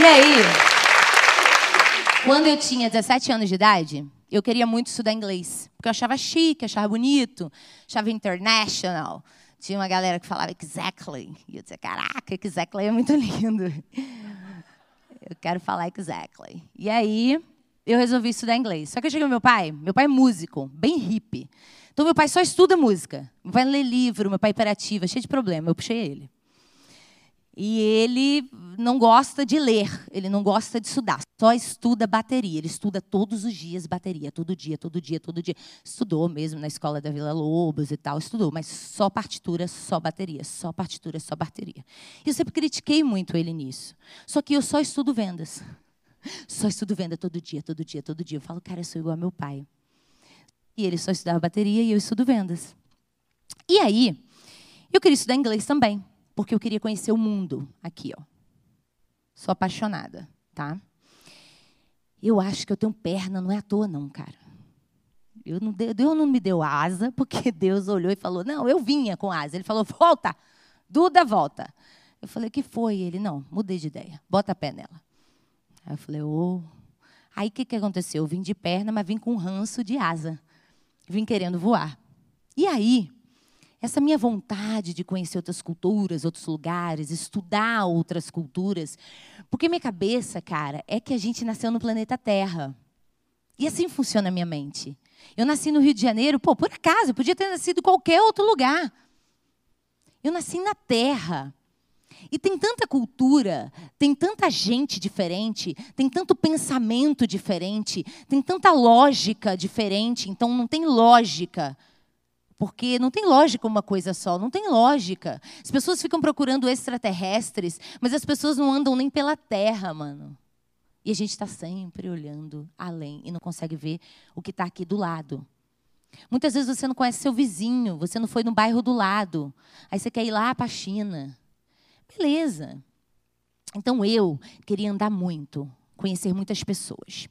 E aí, quando eu tinha 17 anos de idade, eu queria muito estudar inglês. Porque eu achava chique, achava bonito, achava international. Tinha uma galera que falava exactly. E eu dizia, caraca, exactly é muito lindo. Eu quero falar exactly. E aí, eu resolvi estudar inglês. Só que eu cheguei ao meu pai, meu pai é músico, bem hippie. Então, meu pai só estuda música. Meu pai lê livro, meu pai é hiperativo, é cheio de problema. Eu puxei ele. E ele não gosta de ler, ele não gosta de estudar, só estuda bateria. Ele estuda todos os dias bateria, todo dia, todo dia, todo dia. Estudou mesmo na escola da Vila Lobos e tal, estudou, mas só partitura, só bateria, só partitura, só bateria. E eu sempre critiquei muito ele nisso. Só que eu só estudo vendas. Só estudo venda todo dia, todo dia, todo dia. Eu falo, cara, eu sou igual ao meu pai. E ele só estudava bateria e eu estudo vendas. E aí, eu queria estudar inglês também porque eu queria conhecer o mundo aqui, ó. Sou apaixonada, tá? Eu acho que eu tenho perna, não é à toa não, cara. Eu não deu, Deus não me deu asa, porque Deus olhou e falou: "Não, eu vinha com asa". Ele falou: "Volta. Duda, volta". Eu falei: "Que foi?" Ele: "Não, mudei de ideia. Bota pé nela". Aí eu falei: "Ô". Oh. Aí o que que aconteceu? Eu vim de perna, mas vim com um ranço de asa. Vim querendo voar. E aí, essa minha vontade de conhecer outras culturas, outros lugares, estudar outras culturas. Porque minha cabeça, cara, é que a gente nasceu no planeta Terra. E assim funciona a minha mente. Eu nasci no Rio de Janeiro, pô, por acaso, eu podia ter nascido em qualquer outro lugar. Eu nasci na Terra. E tem tanta cultura, tem tanta gente diferente, tem tanto pensamento diferente, tem tanta lógica diferente, então não tem lógica porque não tem lógica uma coisa só, não tem lógica. As pessoas ficam procurando extraterrestres, mas as pessoas não andam nem pela Terra, mano. E a gente está sempre olhando além e não consegue ver o que está aqui do lado. Muitas vezes você não conhece seu vizinho, você não foi no bairro do lado, aí você quer ir lá para a China. Beleza. Então eu queria andar muito, conhecer muitas pessoas.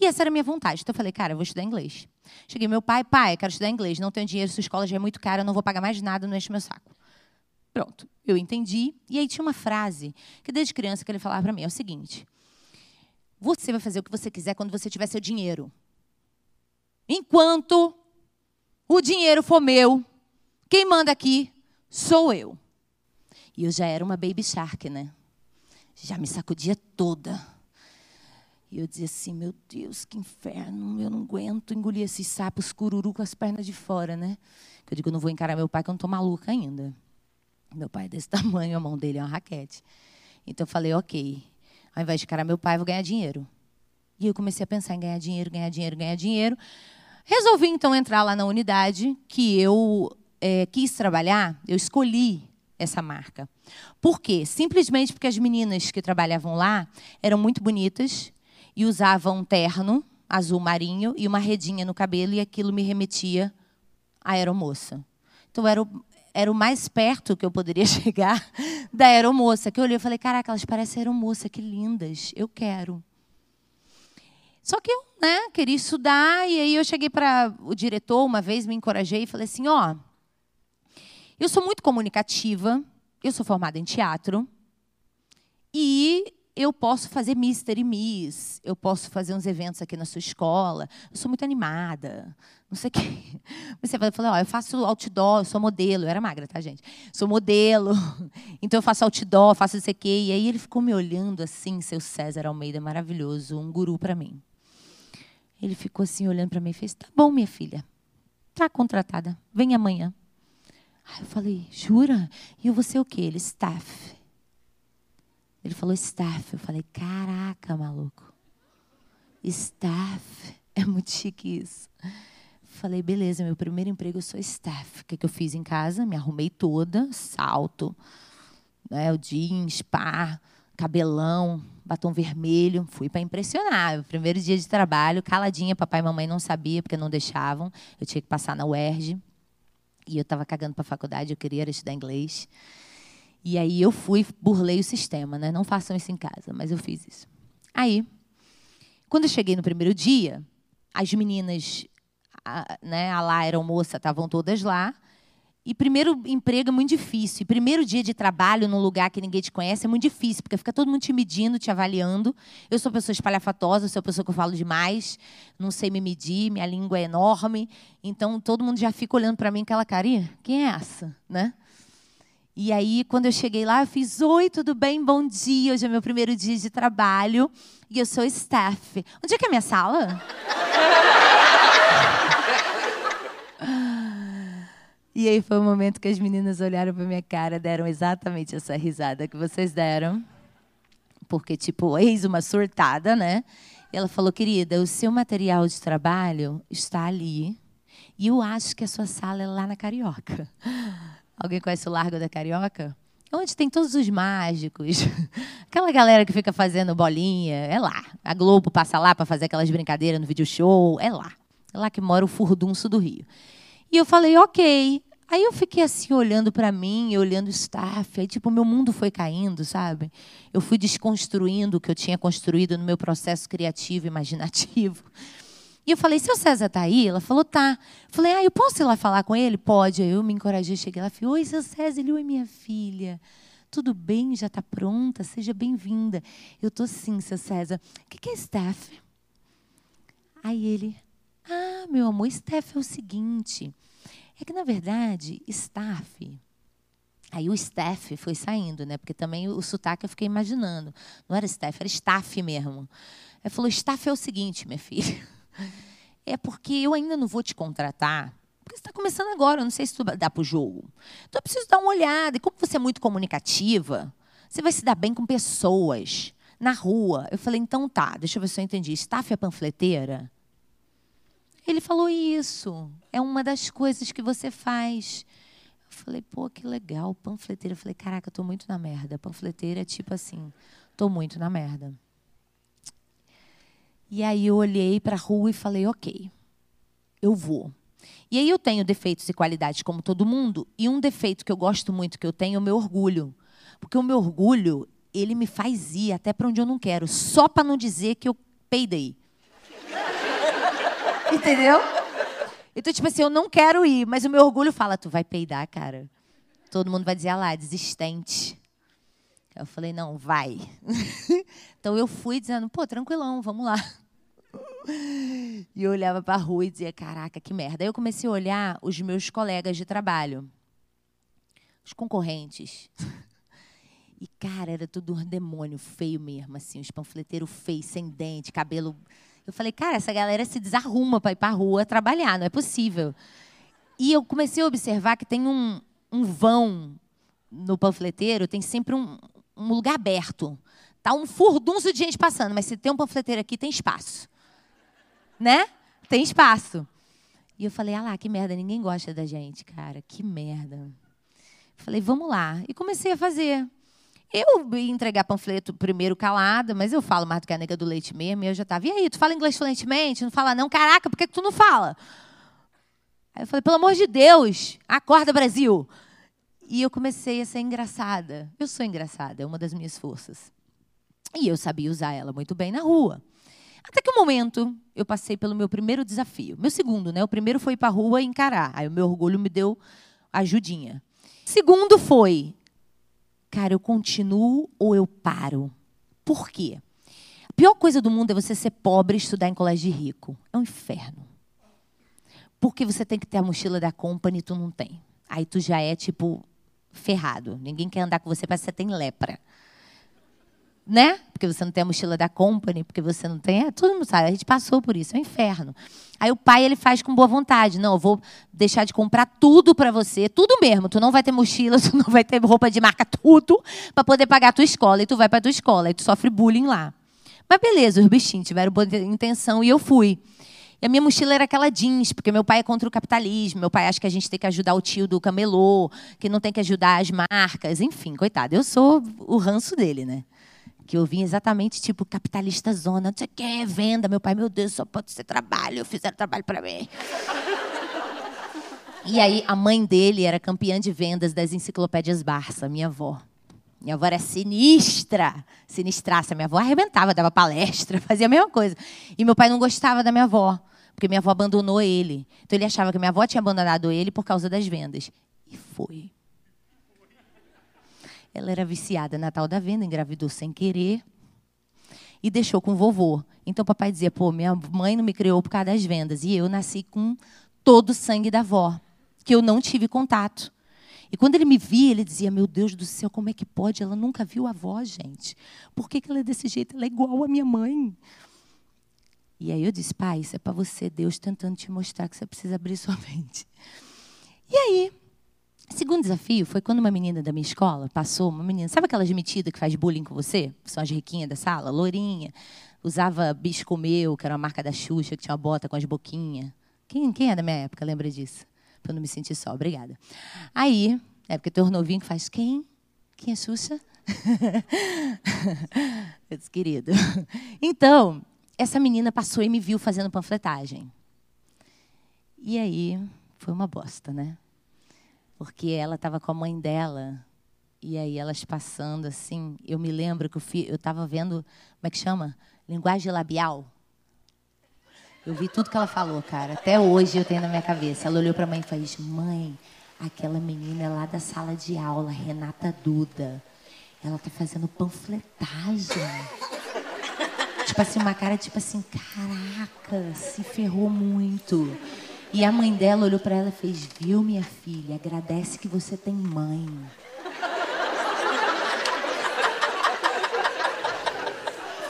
E essa era a minha vontade. Então eu falei, cara, eu vou estudar inglês. Cheguei meu pai, pai, quero estudar inglês, não tenho dinheiro, sua escola já é muito cara, não vou pagar mais nada, não enche meu saco. Pronto, eu entendi. E aí tinha uma frase que desde criança que ele falava para mim, é o seguinte: Você vai fazer o que você quiser quando você tiver seu dinheiro. Enquanto o dinheiro for meu, quem manda aqui sou eu. E eu já era uma baby shark, né? Já me sacudia toda. E eu dizia assim, meu Deus, que inferno, eu não aguento engolir esses sapos cururu com as pernas de fora, né? Eu digo, eu não vou encarar meu pai, que eu não estou maluca ainda. Meu pai é desse tamanho, a mão dele é uma raquete. Então eu falei, ok, ao invés de encarar meu pai, eu vou ganhar dinheiro. E eu comecei a pensar em ganhar dinheiro, ganhar dinheiro, ganhar dinheiro. Resolvi então entrar lá na unidade que eu é, quis trabalhar, eu escolhi essa marca. Por quê? Simplesmente porque as meninas que trabalhavam lá eram muito bonitas, e usava um terno azul marinho e uma redinha no cabelo e aquilo me remetia à aeromoça. Então era o, era o mais perto que eu poderia chegar da aeromoça. Que eu olhei e falei, caraca, elas parecem aeromoça, que lindas, eu quero. Só que eu né, queria estudar, e aí eu cheguei para o diretor uma vez, me encorajei e falei assim, ó, eu sou muito comunicativa, eu sou formada em teatro, e eu posso fazer Mister e Miss, eu posso fazer uns eventos aqui na sua escola, eu sou muito animada, não sei o quê. Você vai falar, eu faço outdoor, eu sou modelo, eu era magra, tá, gente? Sou modelo, então eu faço outdoor, faço isso aqui. E aí ele ficou me olhando assim, seu César Almeida, maravilhoso, um guru para mim. Ele ficou assim, olhando para mim e fez, tá bom, minha filha, tá contratada, vem amanhã. Aí eu falei, jura? E eu vou ser o quê? Ele, staff. Ele falou staff. Eu falei, caraca, maluco. Staff. É muito chique isso. Falei, beleza, meu primeiro emprego eu sou staff. O que, que eu fiz em casa? Me arrumei toda, salto, né, o jeans, pá, cabelão, batom vermelho. Fui para impressionar. Primeiro dia de trabalho, caladinha, papai e mamãe não sabiam porque não deixavam. Eu tinha que passar na UERJ. E eu estava cagando para a faculdade, eu queria estudar inglês. E aí eu fui, burlei o sistema, né? Não façam isso em casa, mas eu fiz isso. Aí, quando eu cheguei no primeiro dia, as meninas, a, né, a lá era moça, estavam todas lá. E primeiro emprego é muito difícil. E primeiro dia de trabalho num lugar que ninguém te conhece é muito difícil, porque fica todo mundo te medindo, te avaliando. Eu sou pessoa espalhafatosa, sou pessoa que eu falo demais, não sei me medir, minha língua é enorme. Então todo mundo já fica olhando para mim com aquela cara, quem é essa? Né? E aí, quando eu cheguei lá, eu fiz: Oi, tudo bem? Bom dia. Hoje é meu primeiro dia de trabalho. E eu sou Steph. Onde é que é a minha sala? E aí foi o momento que as meninas olharam para minha cara, deram exatamente essa risada que vocês deram. Porque, tipo, eis uma surtada, né? E ela falou, querida, o seu material de trabalho está ali. E eu acho que a sua sala é lá na Carioca. Alguém conhece o Largo da Carioca? Onde tem todos os mágicos. Aquela galera que fica fazendo bolinha, é lá. A Globo passa lá para fazer aquelas brincadeiras no video show, é lá. É lá que mora o furdunço do Rio. E eu falei, ok. Aí eu fiquei assim olhando para mim, olhando o staff, aí tipo meu mundo foi caindo, sabe? Eu fui desconstruindo o que eu tinha construído no meu processo criativo, imaginativo. E eu falei: "Seu César tá aí?" Ela falou: "Tá". Eu falei: "Ah, eu posso ir lá falar com ele?" "Pode". Eu me encorajei, cheguei lá falei: "Oi, seu César, ele, oi minha filha. Tudo bem? Já está pronta? Seja bem-vinda." Eu tô sim, seu César. O que, que é staff? Aí ele: "Ah, meu amor, staff é o seguinte, é que, na verdade, staff. Aí o staff foi saindo, né? Porque também o sotaque eu fiquei imaginando. Não era staff, era staff mesmo. Ele falou: staff é o seguinte, minha filha. É porque eu ainda não vou te contratar. Porque você está começando agora, eu não sei se tu dá para o jogo. Então eu preciso dar uma olhada. E como você é muito comunicativa, você vai se dar bem com pessoas na rua. Eu falei, então tá, deixa eu ver se eu entendi. Staff é panfleteira? Ele falou isso. É uma das coisas que você faz. Eu falei, pô, que legal, panfleteira. Eu falei, caraca, eu tô muito na merda. Panfleteira é tipo assim, tô muito na merda. E aí eu olhei para a rua e falei, ok, eu vou. E aí eu tenho defeitos e qualidades como todo mundo, e um defeito que eu gosto muito que eu tenho é o meu orgulho. Porque o meu orgulho, ele me faz ir até para onde eu não quero, só para não dizer que eu peidei. Entendeu? Então, tipo assim, eu não quero ir, mas o meu orgulho fala, tu vai peidar, cara. Todo mundo vai dizer, ah lá, desistente. Eu falei, não, vai. então eu fui dizendo, pô, tranquilão, vamos lá. E eu olhava para a rua e dizia, caraca, que merda. Aí eu comecei a olhar os meus colegas de trabalho, os concorrentes. E, cara, era tudo um demônio feio mesmo, assim, os panfleteiros feios, sem dente, cabelo eu falei, cara, essa galera se desarruma para ir para rua trabalhar, não é possível. E eu comecei a observar que tem um, um vão no panfleteiro, tem sempre um, um lugar aberto. Tá um furdunço de gente passando, mas se tem um panfleteiro aqui, tem espaço. Né? Tem espaço. E eu falei, ah lá, que merda, ninguém gosta da gente, cara, que merda. Falei, vamos lá. E comecei a fazer. Eu ia entregar panfleto primeiro calada, mas eu falo mais do que a nega do leite mesmo, e eu já estava, e aí, tu fala inglês fluentemente? Não fala não? Caraca, por que, que tu não fala? Aí eu falei, pelo amor de Deus, acorda Brasil. E eu comecei a ser engraçada. Eu sou engraçada, é uma das minhas forças. E eu sabia usar ela muito bem na rua. Até que um momento eu passei pelo meu primeiro desafio. Meu segundo, né? O primeiro foi ir para a rua encarar. Aí o meu orgulho me deu ajudinha. Segundo foi cara, eu continuo ou eu paro? Por quê? A pior coisa do mundo é você ser pobre e estudar em colégio de rico. É um inferno. Porque você tem que ter a mochila da company e tu não tem. Aí tu já é, tipo, ferrado. Ninguém quer andar com você, parece que você tem lepra né? Porque você não tem a mochila da company, porque você não tem. É, todo mundo sabe, a gente passou por isso, é um inferno. Aí o pai ele faz com boa vontade. Não, eu vou deixar de comprar tudo para você, tudo mesmo. Tu não vai ter mochila, tu não vai ter roupa de marca, tudo, para poder pagar a tua escola. E tu vai para tua escola, e tu sofre bullying lá. Mas beleza, os bichinhos tiveram boa intenção e eu fui. E a minha mochila era aquela jeans, porque meu pai é contra o capitalismo. Meu pai acha que a gente tem que ajudar o tio do camelô, que não tem que ajudar as marcas. Enfim, coitado, eu sou o ranço dele, né? que eu vim exatamente tipo capitalista zona, não sei o que, venda. Meu pai, meu Deus, só pode ser trabalho, fizeram trabalho para mim. E aí a mãe dele era campeã de vendas das enciclopédias Barça, minha avó. Minha avó era sinistra, sinistraça. Minha avó arrebentava, dava palestra, fazia a mesma coisa. E meu pai não gostava da minha avó, porque minha avó abandonou ele. Então ele achava que minha avó tinha abandonado ele por causa das vendas. E foi. Ela era viciada na tal da venda, engravidou sem querer e deixou com o vovô. Então papai dizia: pô, minha mãe não me criou por causa das vendas. E eu nasci com todo o sangue da avó, que eu não tive contato. E quando ele me via, ele dizia: Meu Deus do céu, como é que pode? Ela nunca viu a avó, gente. Por que, ela é desse jeito? Ela é igual à minha mãe. E aí eu disse: Pai, isso é para você, Deus tentando te mostrar que você precisa abrir sua mente. E aí, segundo desafio foi quando uma menina da minha escola passou, uma menina, sabe aquela metida que faz bullying com você? São as riquinhas da sala, lourinha, usava bisco meu, que era uma marca da Xuxa, que tinha uma bota com as boquinhas. Quem, quem é da minha época lembra disso? Para eu não me sentir só, obrigada. Aí, é porque tem um novinho que faz quem? Quem é Xuxa? eu disse, querido. Então, essa menina passou e me viu fazendo panfletagem. E aí, foi uma bosta, né? Porque ela estava com a mãe dela. E aí, elas passando assim. Eu me lembro que eu estava vendo. Como é que chama? Linguagem labial. Eu vi tudo que ela falou, cara. Até hoje eu tenho na minha cabeça. Ela olhou para a mãe e fez: Mãe, aquela menina é lá da sala de aula, Renata Duda. Ela tá fazendo panfletagem. tipo assim, uma cara tipo assim: Caraca, se ferrou muito. E a mãe dela olhou para ela e fez: Viu, minha filha? Agradece que você tem mãe.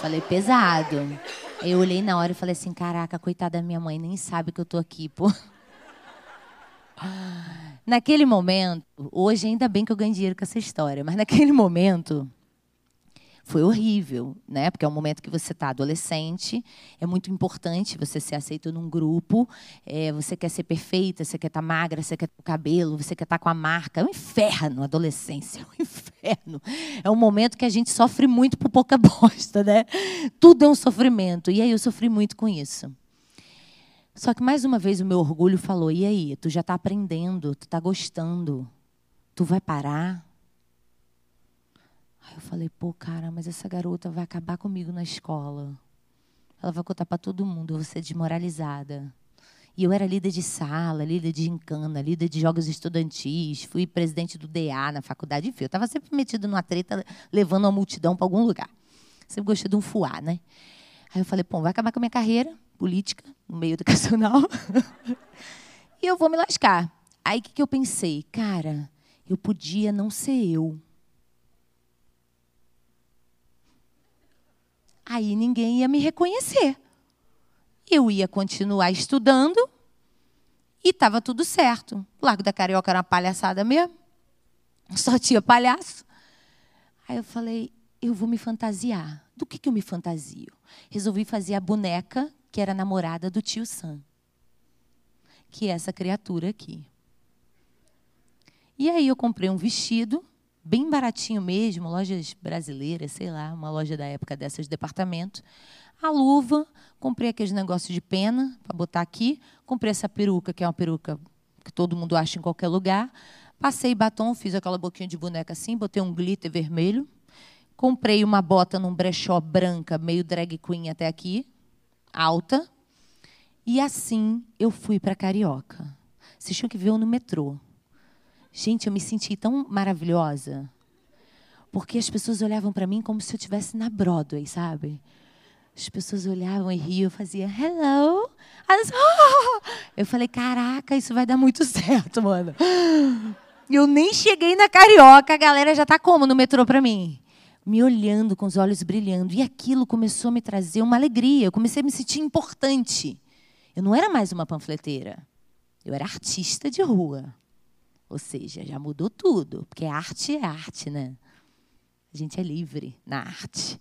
Falei: Pesado. Eu olhei na hora e falei assim: Caraca, coitada da minha mãe, nem sabe que eu tô aqui, pô. Naquele momento, hoje ainda bem que eu ganhei dinheiro com essa história, mas naquele momento, foi horrível, né? Porque é um momento que você está adolescente, é muito importante você ser aceito num grupo, é, você quer ser perfeita, você quer estar tá magra, você quer ter o cabelo, você quer estar tá com a marca. É um inferno adolescência, é um inferno. É um momento que a gente sofre muito por pouca bosta, né? Tudo é um sofrimento. E aí eu sofri muito com isso. Só que mais uma vez o meu orgulho falou: e aí, tu já está aprendendo, tu está gostando, tu vai parar? Aí eu falei, pô, cara, mas essa garota vai acabar comigo na escola. Ela vai contar para todo mundo, eu vou ser desmoralizada. E eu era líder de sala, líder de gincana, líder de jogos estudantis, fui presidente do DA na faculdade, enfim. Eu estava sempre metida numa treta, levando a multidão para algum lugar. Sempre gostei de um fuá, né? Aí eu falei, pô, vai acabar com a minha carreira política, no meio educacional, e eu vou me lascar. Aí o que, que eu pensei? Cara, eu podia não ser eu. Aí ninguém ia me reconhecer. Eu ia continuar estudando e estava tudo certo. O Largo da Carioca era uma palhaçada mesmo. Só tinha palhaço. Aí eu falei, eu vou me fantasiar. Do que, que eu me fantasio? Resolvi fazer a boneca que era namorada do tio Sam. Que é essa criatura aqui. E aí eu comprei um vestido bem baratinho mesmo, lojas brasileiras, sei lá, uma loja da época dessas de departamento. A luva, comprei aqueles negócios de pena para botar aqui, comprei essa peruca, que é uma peruca que todo mundo acha em qualquer lugar. Passei batom, fiz aquela boquinha de boneca assim, botei um glitter vermelho. Comprei uma bota num brechó branca, meio drag queen até aqui, alta. E assim eu fui para Carioca. Vocês tinham que ver eu no metrô. Gente, eu me senti tão maravilhosa. Porque as pessoas olhavam para mim como se eu estivesse na Broadway, sabe? As pessoas olhavam e riam, eu fazia hello. Elas, oh! Eu falei, caraca, isso vai dar muito certo, mano. Eu nem cheguei na Carioca, a galera já tá como no metrô para mim? Me olhando com os olhos brilhando. E aquilo começou a me trazer uma alegria. Eu comecei a me sentir importante. Eu não era mais uma panfleteira. Eu era artista de rua. Ou seja, já mudou tudo, porque arte é arte, né? A gente é livre na arte.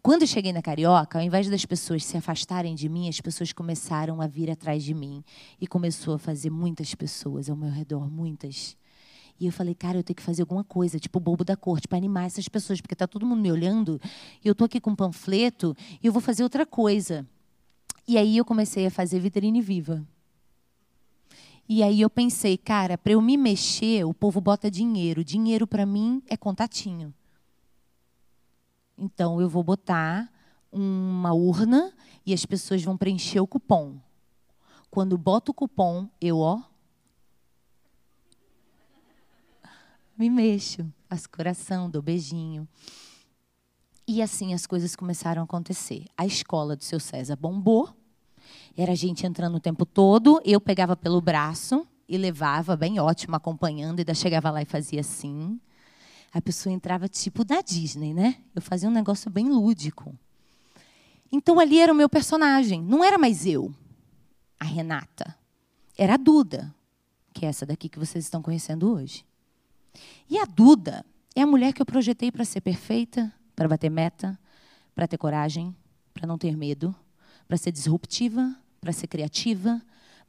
Quando eu cheguei na Carioca, ao invés das pessoas se afastarem de mim, as pessoas começaram a vir atrás de mim. E começou a fazer muitas pessoas ao meu redor, muitas. E eu falei, cara, eu tenho que fazer alguma coisa, tipo o bobo da corte, para animar essas pessoas, porque está todo mundo me olhando, e eu estou aqui com um panfleto, e eu vou fazer outra coisa. E aí eu comecei a fazer vitrine viva. E aí eu pensei, cara, para eu me mexer, o povo bota dinheiro. Dinheiro para mim é contatinho. Então eu vou botar uma urna e as pessoas vão preencher o cupom. Quando boto o cupom, eu ó me mexo, faço coração, dou beijinho. E assim as coisas começaram a acontecer. A escola do seu César bombou. Era gente entrando o tempo todo. Eu pegava pelo braço e levava, bem ótimo, acompanhando. E ainda chegava lá e fazia assim. A pessoa entrava tipo da Disney, né? Eu fazia um negócio bem lúdico. Então ali era o meu personagem. Não era mais eu, a Renata. Era a Duda, que é essa daqui que vocês estão conhecendo hoje. E a Duda é a mulher que eu projetei para ser perfeita, para bater meta, para ter coragem, para não ter medo, para ser disruptiva, para ser criativa,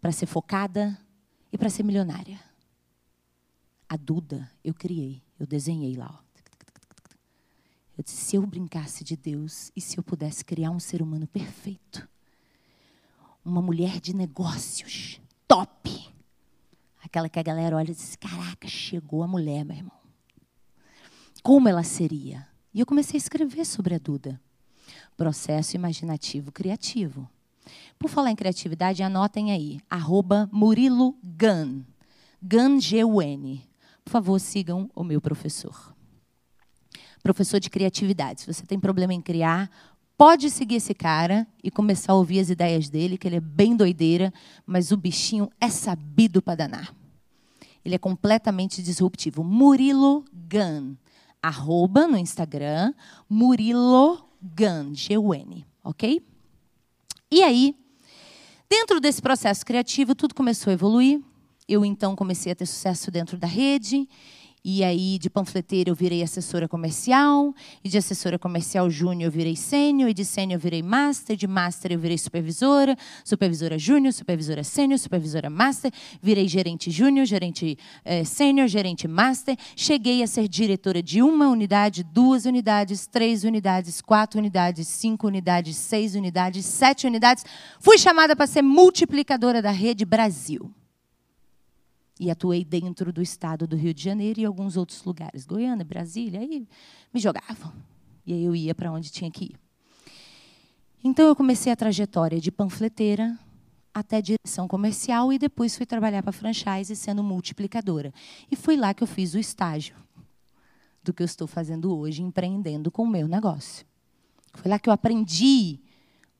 para ser focada e para ser milionária. A Duda eu criei, eu desenhei lá. Ó. Eu disse: se eu brincasse de Deus e se eu pudesse criar um ser humano perfeito, uma mulher de negócios, top. Aquela que a galera olha e diz: caraca, chegou a mulher, meu irmão. Como ela seria? E eu comecei a escrever sobre a Duda. Processo imaginativo criativo. Por falar em criatividade, anotem aí, arroba Murilo Gun. Gun, G-U-N. Por favor, sigam o meu professor. Professor de criatividade. Se você tem problema em criar, pode seguir esse cara e começar a ouvir as ideias dele, que ele é bem doideira, mas o bichinho é sabido para danar. Ele é completamente disruptivo. Murilo Gun arroba no Instagram, Murilo Gun, G-U-N, ok? E aí, dentro desse processo criativo, tudo começou a evoluir. Eu, então, comecei a ter sucesso dentro da rede e aí, de panfleteira, eu virei assessora comercial. E de assessora comercial júnior, eu virei sênior. E de sênior, eu virei master. De master, eu virei supervisora. Supervisora júnior, supervisora sênior, supervisora master. Virei gerente júnior, gerente eh, sênior, gerente master. Cheguei a ser diretora de uma unidade, duas unidades, três unidades, quatro unidades, cinco unidades, seis unidades, sete unidades. Fui chamada para ser multiplicadora da rede Brasil. E atuei dentro do estado do Rio de Janeiro e alguns outros lugares, Goiânia, Brasília, aí me jogavam. E aí eu ia para onde tinha que ir. Então eu comecei a trajetória de panfleteira até direção comercial e depois fui trabalhar para franchise sendo multiplicadora. E foi lá que eu fiz o estágio do que eu estou fazendo hoje, empreendendo com o meu negócio. Foi lá que eu aprendi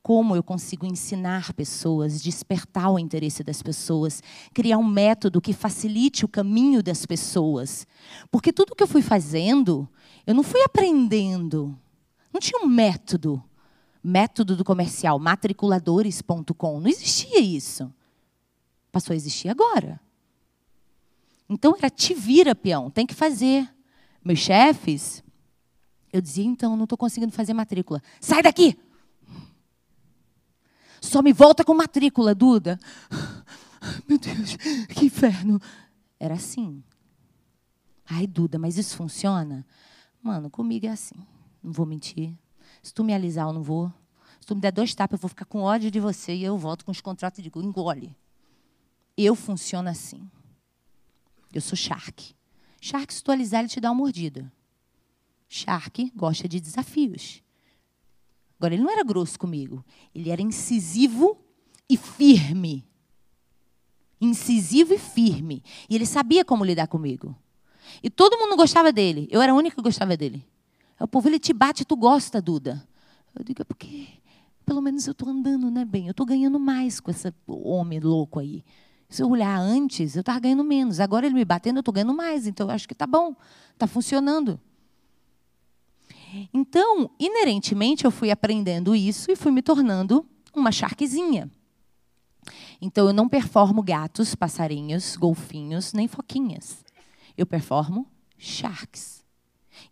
como eu consigo ensinar pessoas, despertar o interesse das pessoas, criar um método que facilite o caminho das pessoas. Porque tudo que eu fui fazendo, eu não fui aprendendo. Não tinha um método. Método do comercial, matriculadores.com. Não existia isso. Passou a existir agora. Então era te vira, peão, tem que fazer. Meus chefes, eu dizia, então, não estou conseguindo fazer matrícula. Sai daqui! Só me volta com matrícula, Duda. Meu Deus, que inferno. Era assim. Ai, Duda, mas isso funciona? Mano, comigo é assim. Não vou mentir. Se tu me alisar, eu não vou. Se tu me der dois tapas, eu vou ficar com ódio de você e eu volto com os contratos e digo, engole. Eu funciono assim. Eu sou Shark. Shark, se tu alisar, ele te dá uma mordida. Shark gosta de desafios. Agora, ele não era grosso comigo. Ele era incisivo e firme. Incisivo e firme. E ele sabia como lidar comigo. E todo mundo gostava dele. Eu era a única que gostava dele. O povo, ele te bate, tu gosta, Duda. Eu digo, é porque pelo menos eu estou andando, né, bem? Eu estou ganhando mais com esse homem louco aí. Se eu olhar antes, eu estava ganhando menos. Agora ele me batendo, eu estou ganhando mais. Então, eu acho que está bom. Está funcionando. Então, inerentemente, eu fui aprendendo isso e fui me tornando uma charquezinha. Então, eu não performo gatos, passarinhos, golfinhos, nem foquinhas. Eu performo sharks.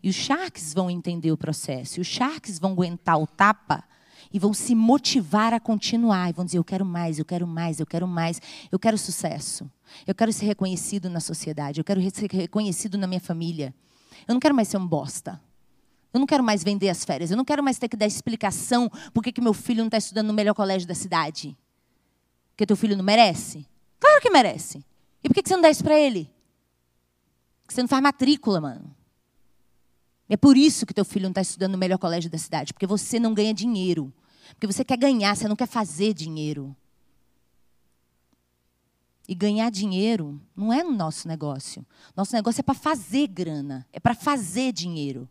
E os sharks vão entender o processo. E os sharks vão aguentar o tapa e vão se motivar a continuar. E vão dizer: Eu quero mais, eu quero mais, eu quero mais, eu quero sucesso. Eu quero ser reconhecido na sociedade, eu quero ser reconhecido na minha família. Eu não quero mais ser um bosta. Eu não quero mais vender as férias. Eu não quero mais ter que dar explicação por que, meu filho não está estudando no melhor colégio da cidade. Porque teu filho não merece? Claro que merece. E por que, você não dá isso para ele? Porque você não faz matrícula, mano. É por isso que teu filho não está estudando no melhor colégio da cidade. Porque você não ganha dinheiro. Porque você quer ganhar, você não quer fazer dinheiro. E ganhar dinheiro não é no nosso negócio. Nosso negócio é para fazer grana, é para fazer dinheiro.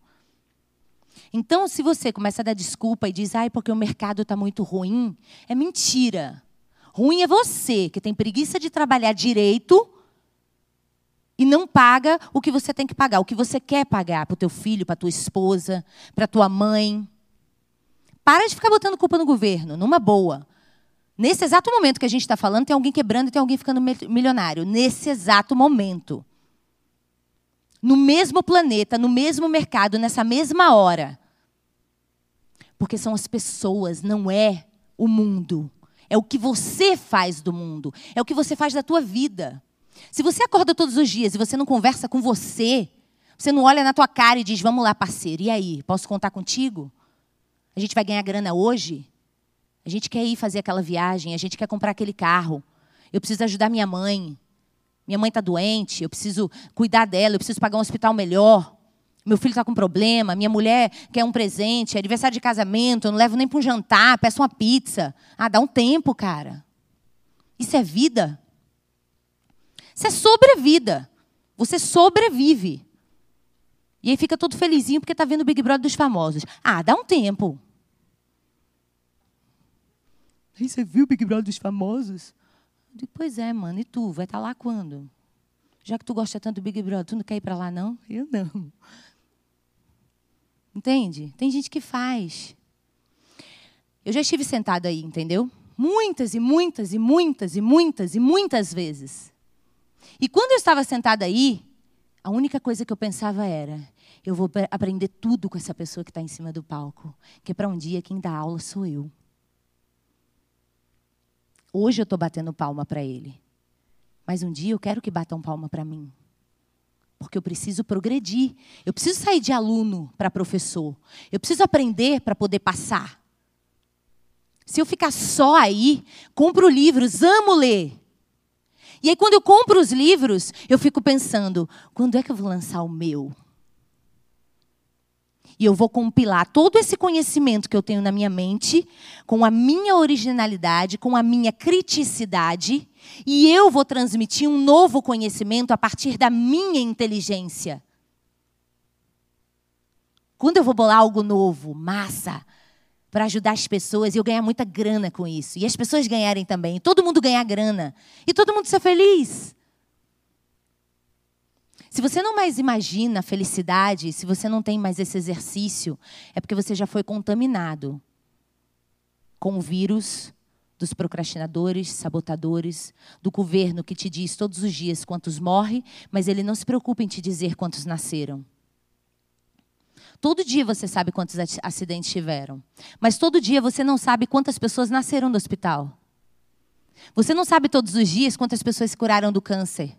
Então, se você começa a dar desculpa e diz, ai, porque o mercado está muito ruim, é mentira. Ruim é você, que tem preguiça de trabalhar direito e não paga o que você tem que pagar, o que você quer pagar para o teu filho, para tua esposa, para tua mãe. Para de ficar botando culpa no governo, numa boa. Nesse exato momento que a gente está falando, tem alguém quebrando e tem alguém ficando milionário. Nesse exato momento. No mesmo planeta, no mesmo mercado, nessa mesma hora. Porque são as pessoas, não é o mundo. É o que você faz do mundo. É o que você faz da tua vida. Se você acorda todos os dias e você não conversa com você, você não olha na tua cara e diz: Vamos lá, parceiro, e aí? Posso contar contigo? A gente vai ganhar grana hoje? A gente quer ir fazer aquela viagem, a gente quer comprar aquele carro. Eu preciso ajudar minha mãe. Minha mãe está doente, eu preciso cuidar dela, eu preciso pagar um hospital melhor. Meu filho está com problema, minha mulher quer um presente, é aniversário de casamento, eu não levo nem para um jantar, peço uma pizza. Ah, dá um tempo, cara. Isso é vida. Isso é sobrevida. Você sobrevive. E aí fica todo felizinho porque está vendo o Big Brother dos famosos. Ah, dá um tempo. Aí você viu o Big Brother dos famosos? Digo, pois é, mano. E tu? Vai estar tá lá quando? Já que tu gosta tanto do Big Brother, tu não quer ir para lá, não? Eu não. Entende? Tem gente que faz. Eu já estive sentada aí, entendeu? Muitas e muitas e muitas e muitas e muitas vezes. E quando eu estava sentada aí, a única coisa que eu pensava era: eu vou aprender tudo com essa pessoa que está em cima do palco. Que é para um dia quem dá aula sou eu. Hoje eu estou batendo palma para ele. Mas um dia eu quero que batam palma para mim. Porque eu preciso progredir. Eu preciso sair de aluno para professor. Eu preciso aprender para poder passar. Se eu ficar só aí, compro livros, amo ler. E aí, quando eu compro os livros, eu fico pensando: quando é que eu vou lançar o meu? E eu vou compilar todo esse conhecimento que eu tenho na minha mente, com a minha originalidade, com a minha criticidade, e eu vou transmitir um novo conhecimento a partir da minha inteligência. Quando eu vou bolar algo novo, massa, para ajudar as pessoas e eu ganhar muita grana com isso, e as pessoas ganharem também, todo mundo ganhar grana, e todo mundo ser feliz. Se você não mais imagina a felicidade, se você não tem mais esse exercício, é porque você já foi contaminado com o vírus dos procrastinadores, sabotadores, do governo que te diz todos os dias quantos morrem, mas ele não se preocupa em te dizer quantos nasceram. Todo dia você sabe quantos acidentes tiveram, mas todo dia você não sabe quantas pessoas nasceram do hospital. Você não sabe todos os dias quantas pessoas se curaram do câncer.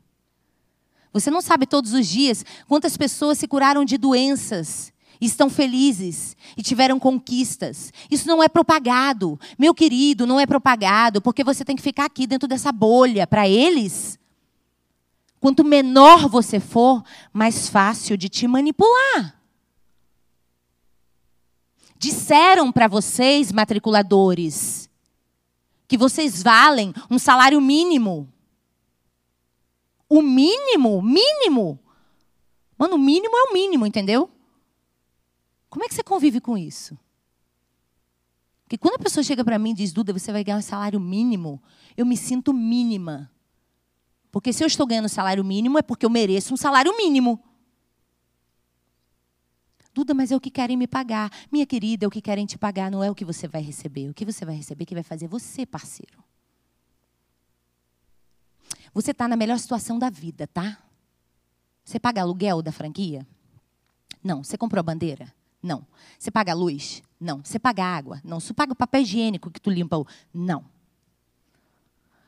Você não sabe todos os dias quantas pessoas se curaram de doenças estão felizes e tiveram conquistas. Isso não é propagado. Meu querido, não é propagado, porque você tem que ficar aqui dentro dessa bolha. Para eles, quanto menor você for, mais fácil de te manipular. Disseram para vocês, matriculadores, que vocês valem um salário mínimo o mínimo, mínimo. Mano, o mínimo é o mínimo, entendeu? Como é que você convive com isso? Porque quando a pessoa chega para mim e diz, Duda, você vai ganhar um salário mínimo, eu me sinto mínima. Porque se eu estou ganhando salário mínimo, é porque eu mereço um salário mínimo. Duda, mas é o que querem me pagar. Minha querida, é o que querem te pagar, não é o que você vai receber. O que você vai receber que vai fazer você, parceiro. Você está na melhor situação da vida, tá? Você paga aluguel da franquia? Não. Você comprou a bandeira? Não. Você paga a luz? Não. Você paga a água? Não. Você paga o papel higiênico que tu limpa o... Não.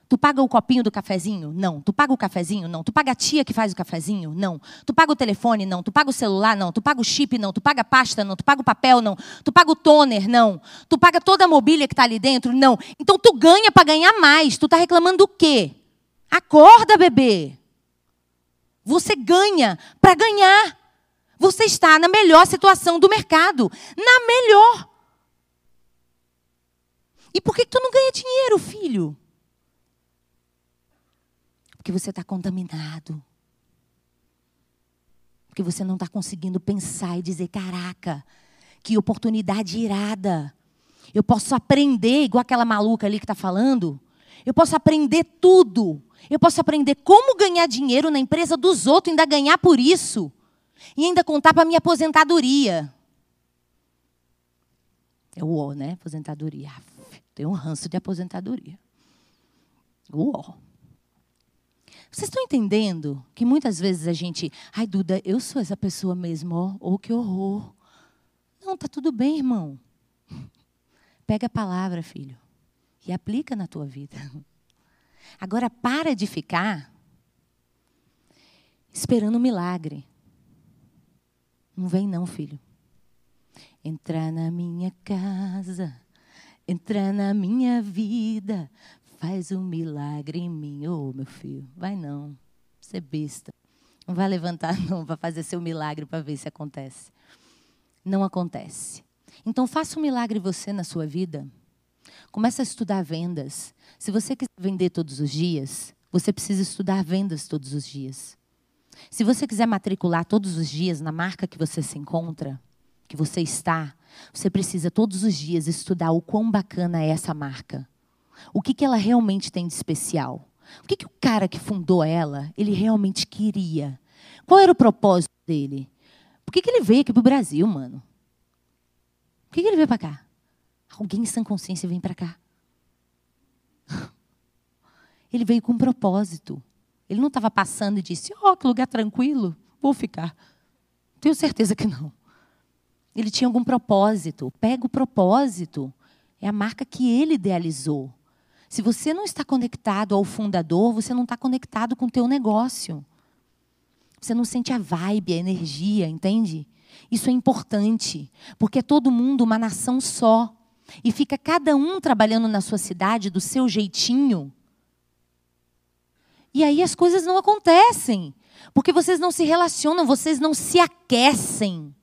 Tu paga o copinho do cafezinho? Não. Tu paga o cafezinho? Não. Tu paga a tia que faz o cafezinho? Não. Tu paga o telefone? Não. Tu paga o celular? Não. Tu paga o chip? Não. Tu paga a pasta? Não. Tu paga o papel? Não. Tu paga o toner? Não. Tu paga toda a mobília que está ali dentro? Não. Então tu ganha para ganhar mais. Tu está reclamando do quê? Acorda, bebê. Você ganha para ganhar. Você está na melhor situação do mercado. Na melhor. E por que tu não ganha dinheiro, filho? Porque você está contaminado. Porque você não está conseguindo pensar e dizer: caraca, que oportunidade irada. Eu posso aprender, igual aquela maluca ali que está falando. Eu posso aprender tudo. Eu posso aprender como ganhar dinheiro na empresa dos outros, ainda ganhar por isso. E ainda contar para a minha aposentadoria. É o O, né? Aposentadoria. Tem um ranço de aposentadoria. O O. Vocês estão entendendo que muitas vezes a gente, ai Duda, eu sou essa pessoa mesmo, ó, oh, que horror. Não, tá tudo bem, irmão. Pega a palavra, filho, e aplica na tua vida. Agora para de ficar esperando um milagre. Não vem não, filho. Entrar na minha casa, entrar na minha vida, faz um milagre em mim. Ô, oh, meu filho, vai não. Você é besta. Não vai levantar não para fazer seu milagre para ver se acontece. Não acontece. Então faça um milagre você na sua vida. Comece a estudar vendas. Se você quiser vender todos os dias, você precisa estudar vendas todos os dias. Se você quiser matricular todos os dias na marca que você se encontra, que você está, você precisa todos os dias estudar o quão bacana é essa marca. O que, que ela realmente tem de especial? O que, que o cara que fundou ela, ele realmente queria? Qual era o propósito dele? Por que, que ele veio aqui para o Brasil, mano? Por que, que ele veio para cá? Alguém sem consciência vem para cá. Ele veio com um propósito. Ele não estava passando e disse: Oh, que lugar tranquilo, vou ficar. Tenho certeza que não. Ele tinha algum propósito. Pega o propósito. É a marca que ele idealizou. Se você não está conectado ao fundador, você não está conectado com o teu negócio. Você não sente a vibe, a energia, entende? Isso é importante, porque é todo mundo uma nação só. E fica cada um trabalhando na sua cidade do seu jeitinho. E aí as coisas não acontecem, porque vocês não se relacionam, vocês não se aquecem.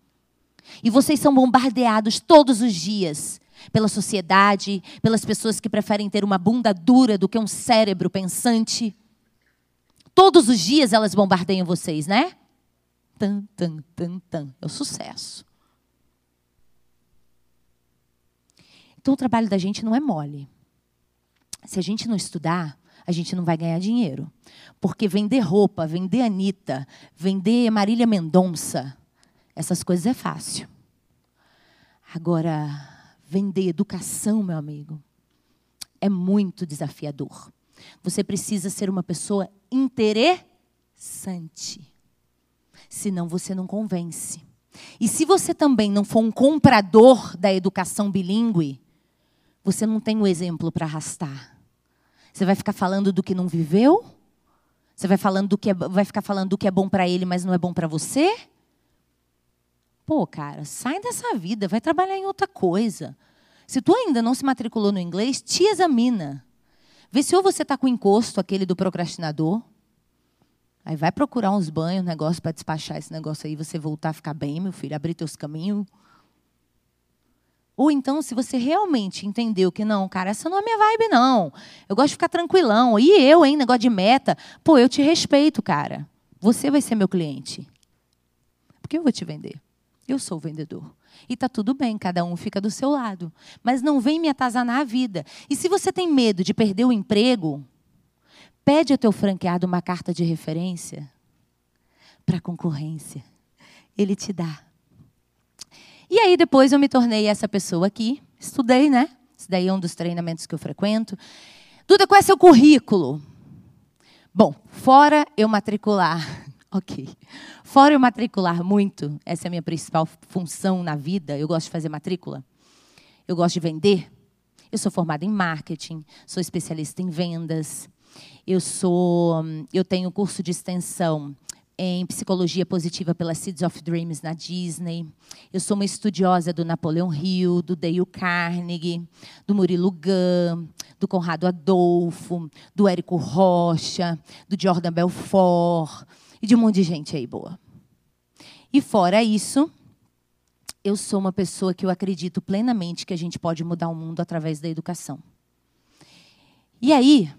E vocês são bombardeados todos os dias pela sociedade, pelas pessoas que preferem ter uma bunda dura do que um cérebro pensante. Todos os dias elas bombardeiam vocês, né? Tan, tan, tan, tan. É o sucesso. Então o trabalho da gente não é mole. Se a gente não estudar, a gente não vai ganhar dinheiro. Porque vender roupa, vender Anitta, vender Marília Mendonça, essas coisas é fácil. Agora, vender educação, meu amigo, é muito desafiador. Você precisa ser uma pessoa interessante. Senão você não convence. E se você também não for um comprador da educação bilíngue, você não tem o um exemplo para arrastar. Você vai ficar falando do que não viveu? Você vai falando do que é, vai ficar falando do que é bom para ele, mas não é bom para você? Pô, cara, sai dessa vida, vai trabalhar em outra coisa. Se tu ainda não se matriculou no inglês, te examina. Vê se ou você está com encosto, aquele do procrastinador. Aí vai procurar uns banhos, negócio para despachar esse negócio aí, você voltar a ficar bem, meu filho, abrir teus caminhos. Ou então, se você realmente entendeu que não, cara, essa não é minha vibe, não. Eu gosto de ficar tranquilão. E eu, hein, negócio de meta. Pô, eu te respeito, cara. Você vai ser meu cliente. Porque eu vou te vender. Eu sou o vendedor. E tá tudo bem, cada um fica do seu lado. Mas não vem me atazanar a vida. E se você tem medo de perder o emprego, pede ao teu franqueado uma carta de referência para concorrência. Ele te dá. E aí depois eu me tornei essa pessoa aqui. Estudei, né? Esse daí é um dos treinamentos que eu frequento. Duda, qual é seu currículo? Bom, fora eu matricular Ok. Fora eu matricular muito, essa é a minha principal função na vida, eu gosto de fazer matrícula, eu gosto de vender. Eu sou formada em marketing, sou especialista em vendas, eu sou, eu tenho curso de extensão em psicologia positiva pela Seeds of Dreams na Disney. Eu sou uma estudiosa do Napoleão Hill, do Dale Carnegie, do Murilo Gun, do Conrado Adolfo, do Érico Rocha, do Jordan Belfort e de um monte de gente aí boa. E fora isso, eu sou uma pessoa que eu acredito plenamente que a gente pode mudar o mundo através da educação. E aí,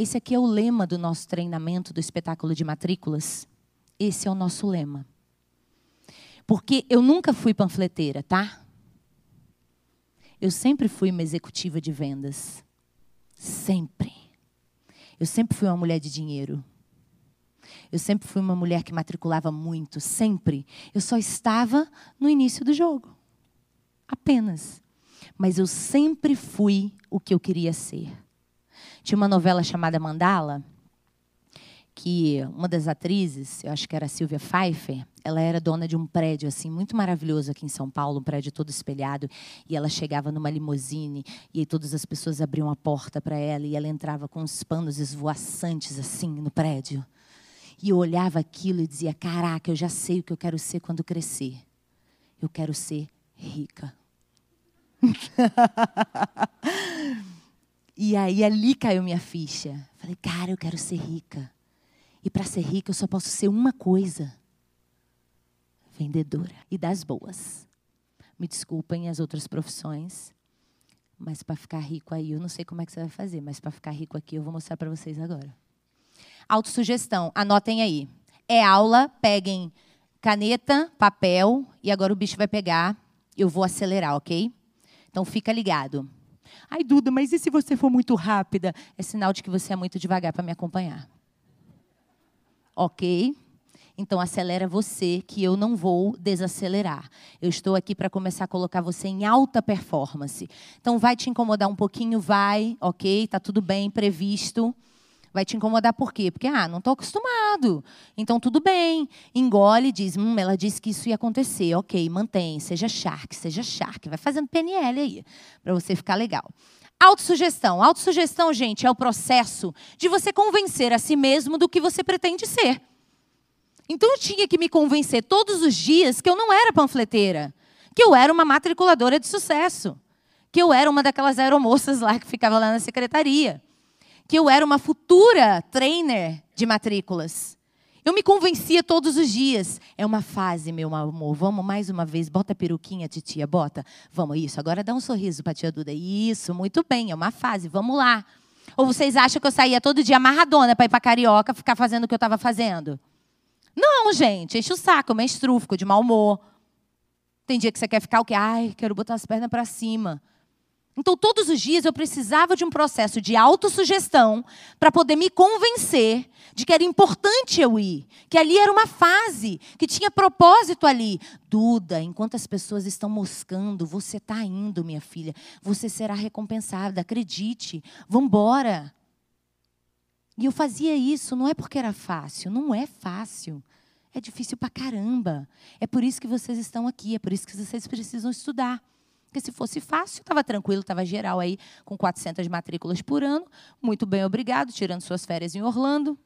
Esse aqui é o lema do nosso treinamento do espetáculo de matrículas. Esse é o nosso lema. Porque eu nunca fui panfleteira, tá? Eu sempre fui uma executiva de vendas. Sempre. Eu sempre fui uma mulher de dinheiro. Eu sempre fui uma mulher que matriculava muito, sempre. Eu só estava no início do jogo. Apenas. Mas eu sempre fui o que eu queria ser. Tinha uma novela chamada Mandala, que uma das atrizes, eu acho que era a Silvia Pfeiffer, ela era dona de um prédio assim muito maravilhoso aqui em São Paulo, um prédio todo espelhado, e ela chegava numa limusine e aí todas as pessoas abriam a porta para ela e ela entrava com os panos esvoaçantes assim no prédio. E eu olhava aquilo e dizia: "Caraca, eu já sei o que eu quero ser quando crescer. Eu quero ser rica." e aí ali caiu minha ficha. Falei: "Cara, eu quero ser rica." E para ser rica eu só posso ser uma coisa: vendedora e das boas. Me desculpem as outras profissões, mas para ficar rico aí, eu não sei como é que você vai fazer, mas para ficar rico aqui eu vou mostrar para vocês agora. Autossugestão, anotem aí. É aula, peguem caneta, papel e agora o bicho vai pegar. Eu vou acelerar, ok? Então fica ligado. Ai, Duda, mas e se você for muito rápida? É sinal de que você é muito devagar para me acompanhar. Ok? Então acelera você, que eu não vou desacelerar. Eu estou aqui para começar a colocar você em alta performance. Então vai te incomodar um pouquinho, vai, ok? Tá tudo bem, previsto. Vai te incomodar por quê? Porque, ah, não estou acostumado. Então, tudo bem. Engole e diz, hum, ela disse que isso ia acontecer. Ok, mantém. Seja shark, seja shark. Vai fazendo PNL aí, para você ficar legal. Autossugestão. Autossugestão, gente, é o processo de você convencer a si mesmo do que você pretende ser. Então eu tinha que me convencer todos os dias que eu não era panfleteira, que eu era uma matriculadora de sucesso, que eu era uma daquelas aeromoças lá que ficava lá na secretaria, que eu era uma futura trainer de matrículas. Eu me convencia todos os dias. É uma fase, meu amor. Vamos mais uma vez. Bota a peruquinha, titia, bota. Vamos, isso. Agora dá um sorriso para a tia Duda. Isso, muito bem. É uma fase. Vamos lá. Ou vocês acham que eu saía todo dia amarradona para ir para Carioca ficar fazendo o que eu estava fazendo? Não, gente, enche o saco, menstruo, fico de mau humor. Tem dia que você quer ficar o quê? Ai, quero botar as pernas para cima. Então, todos os dias eu precisava de um processo de autossugestão para poder me convencer de que era importante eu ir, que ali era uma fase, que tinha propósito ali. Duda, enquanto as pessoas estão moscando, você está indo, minha filha. Você será recompensada, acredite. Vamos embora. E eu fazia isso, não é porque era fácil, não é fácil. É difícil pra caramba. É por isso que vocês estão aqui, é por isso que vocês precisam estudar. Porque se fosse fácil, estava tranquilo, estava geral aí com 400 matrículas por ano. Muito bem, obrigado, tirando suas férias em Orlando.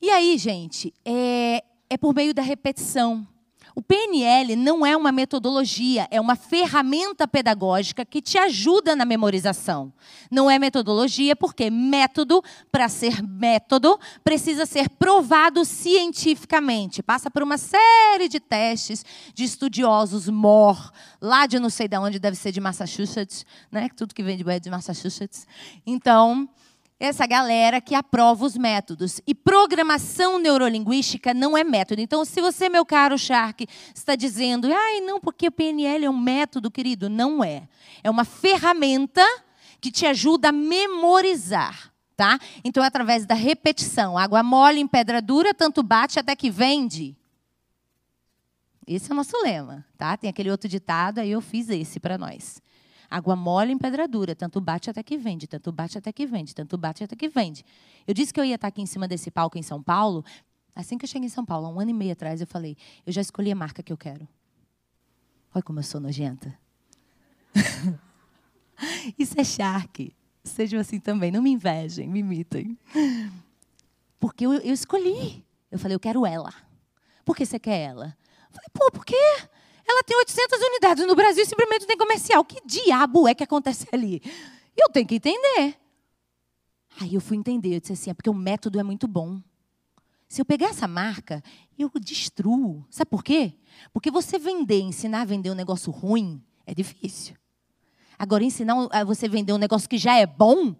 E aí, gente, é, é por meio da repetição. O PNL não é uma metodologia, é uma ferramenta pedagógica que te ajuda na memorização. Não é metodologia porque método, para ser método, precisa ser provado cientificamente. Passa por uma série de testes de estudiosos MOR, lá de não sei de onde, deve ser de Massachusetts, né? Tudo que vem de Massachusetts. Então, essa galera que aprova os métodos. E programação neurolinguística não é método. Então, se você, meu caro Shark, está dizendo, ai, não, porque o PNL é um método, querido, não é. É uma ferramenta que te ajuda a memorizar. Tá? Então, é através da repetição. Água mole em pedra dura, tanto bate até que vende. Esse é o nosso lema, tá? Tem aquele outro ditado, aí eu fiz esse para nós. Água mole em pedra dura, tanto bate até que vende, tanto bate até que vende, tanto bate até que vende. Eu disse que eu ia estar aqui em cima desse palco em São Paulo. Assim que eu cheguei em São Paulo, há um ano e meio atrás, eu falei: eu já escolhi a marca que eu quero. Olha como eu sou nojenta. Isso é Shark. Sejam assim também, não me invejem, me imitem. Porque eu, eu escolhi. Eu falei, eu quero ela. Por que você quer ela? Eu falei, pô, por quê? Ela tem 800 unidades no Brasil e simplesmente tem comercial. Que diabo é que acontece ali? Eu tenho que entender. Aí eu fui entender. Eu disse assim: é porque o método é muito bom. Se eu pegar essa marca, eu destruo. Sabe por quê? Porque você vender, ensinar a vender um negócio ruim é difícil. Agora, ensinar a você vender um negócio que já é bom,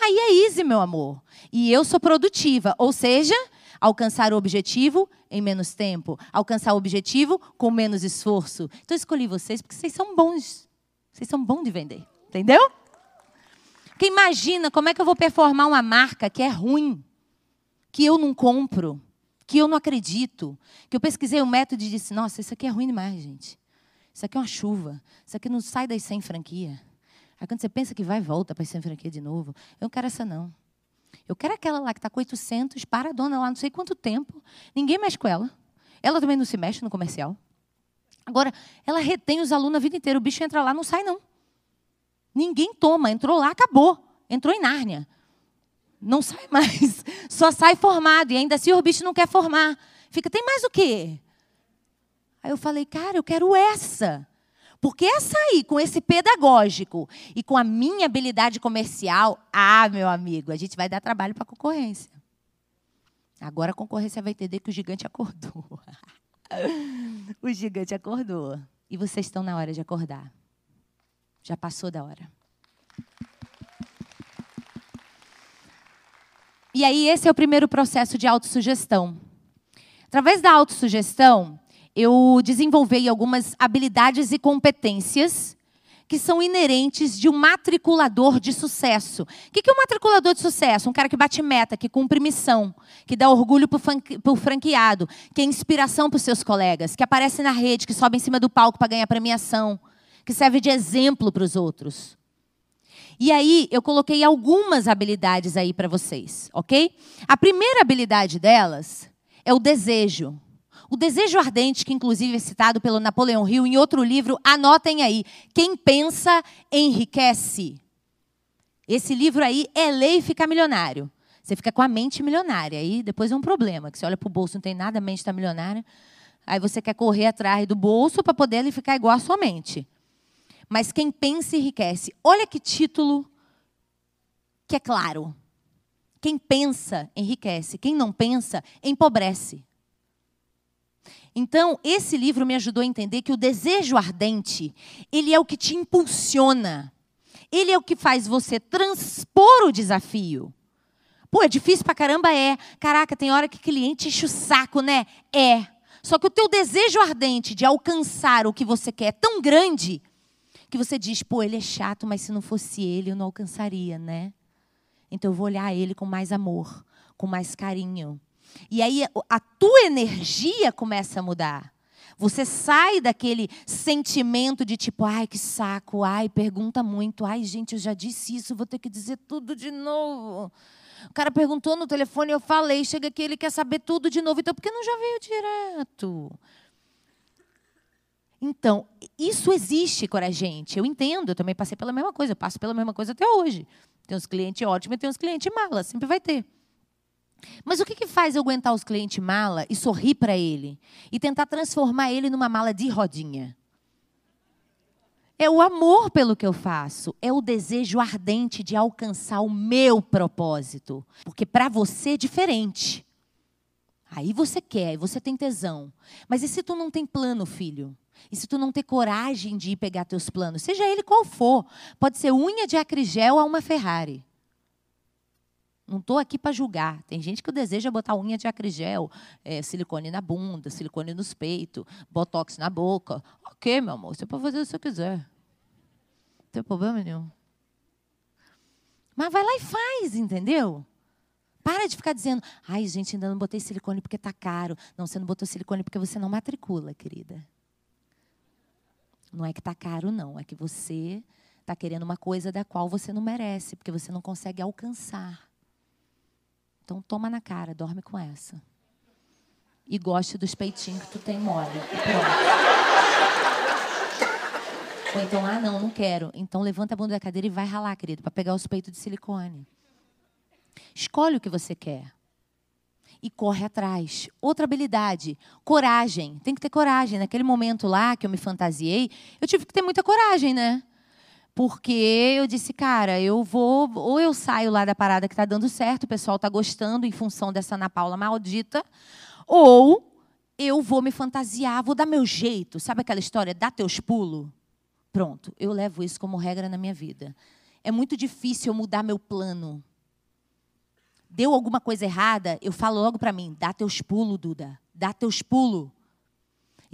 Aí é easy, meu amor. E eu sou produtiva, ou seja, alcançar o objetivo em menos tempo, alcançar o objetivo com menos esforço. Então eu escolhi vocês porque vocês são bons. Vocês são bons de vender, entendeu? Porque imagina como é que eu vou performar uma marca que é ruim, que eu não compro, que eu não acredito, que eu pesquisei o método e disse: "Nossa, isso aqui é ruim demais, gente. Isso aqui é uma chuva. Isso aqui não sai das 100 franquia." Aí quando você pensa que vai volta para ser franquia de novo, eu não quero essa não. Eu quero aquela lá que está com 800, para a dona lá não sei quanto tempo, ninguém mexe com ela. Ela também não se mexe no comercial. Agora, ela retém os alunos a vida inteira. O bicho entra lá, não sai não. Ninguém toma, entrou lá, acabou. Entrou em Nárnia. Não sai mais. Só sai formado. E ainda assim o bicho não quer formar. Fica, tem mais o quê? Aí eu falei, cara, eu quero essa. Porque essa aí, com esse pedagógico e com a minha habilidade comercial, ah, meu amigo, a gente vai dar trabalho para a concorrência. Agora a concorrência vai entender que o gigante acordou. o gigante acordou. E vocês estão na hora de acordar. Já passou da hora. E aí, esse é o primeiro processo de autossugestão. Através da autossugestão, eu desenvolvi algumas habilidades e competências que são inerentes de um matriculador de sucesso. O que é um matriculador de sucesso? Um cara que bate meta, que cumpre missão, que dá orgulho para o franqueado, que é inspiração para os seus colegas, que aparece na rede, que sobe em cima do palco para ganhar premiação, que serve de exemplo para os outros. E aí, eu coloquei algumas habilidades aí para vocês, ok? A primeira habilidade delas é o desejo. O desejo ardente, que inclusive é citado pelo Napoleão Hill em outro livro, anotem aí. Quem pensa, enriquece. Esse livro aí é lei ficar milionário. Você fica com a mente milionária. Aí depois é um problema, que você olha para o bolso, não tem nada, a mente está milionária. Aí você quer correr atrás do bolso para poder ele ficar igual a sua mente. Mas quem pensa enriquece. Olha que título que é claro. Quem pensa enriquece. Quem não pensa empobrece. Então, esse livro me ajudou a entender que o desejo ardente, ele é o que te impulsiona. Ele é o que faz você transpor o desafio. Pô, é difícil pra caramba? É. Caraca, tem hora que cliente enche o saco, né? É. Só que o teu desejo ardente de alcançar o que você quer é tão grande que você diz, pô, ele é chato, mas se não fosse ele, eu não alcançaria, né? Então eu vou olhar ele com mais amor, com mais carinho. E aí a tua energia começa a mudar. Você sai daquele sentimento de tipo, ai, que saco, ai, pergunta muito, ai, gente, eu já disse isso, vou ter que dizer tudo de novo. O cara perguntou no telefone, eu falei, chega aqui, ele quer saber tudo de novo, então por que não já veio direto? Então, isso existe com a gente. Eu entendo, eu também passei pela mesma coisa, eu passo pela mesma coisa até hoje. Tem uns clientes ótimos e tem uns clientes malas, sempre vai ter. Mas o que, que faz eu aguentar os clientes mala e sorrir para ele? E tentar transformar ele numa mala de rodinha? É o amor pelo que eu faço, é o desejo ardente de alcançar o meu propósito. Porque para você é diferente. Aí você quer, você tem tesão. Mas e se tu não tem plano, filho? E se tu não ter coragem de ir pegar teus planos, seja ele qual for, pode ser unha de acrigel a uma Ferrari. Não estou aqui para julgar. Tem gente que deseja botar unha de acrigel, é, silicone na bunda, silicone nos peitos, botox na boca. Ok, meu amor, você pode fazer o que você quiser. Não tem problema nenhum. Mas vai lá e faz, entendeu? Para de ficar dizendo, ai, gente, ainda não botei silicone porque está caro. Não, você não botou silicone porque você não matricula, querida. Não é que está caro, não. É que você está querendo uma coisa da qual você não merece, porque você não consegue alcançar. Então toma na cara, dorme com essa. E goste dos peitinhos que tu tem mole. Ou então, ah, não, não quero. Então levanta a bunda da cadeira e vai ralar, querido, para pegar os peitos de silicone. Escolhe o que você quer. E corre atrás. Outra habilidade, coragem. Tem que ter coragem. Naquele momento lá que eu me fantasiei, eu tive que ter muita coragem, né? Porque eu disse, cara, eu vou, ou eu saio lá da parada que está dando certo, o pessoal está gostando em função dessa Ana Paula maldita, ou eu vou me fantasiar, vou dar meu jeito. Sabe aquela história, dá teus pulos? Pronto, eu levo isso como regra na minha vida. é muito difícil eu mudar meu plano. Deu alguma coisa errada, eu falo logo para mim: dá teus pulos, Duda, dá teus pulos.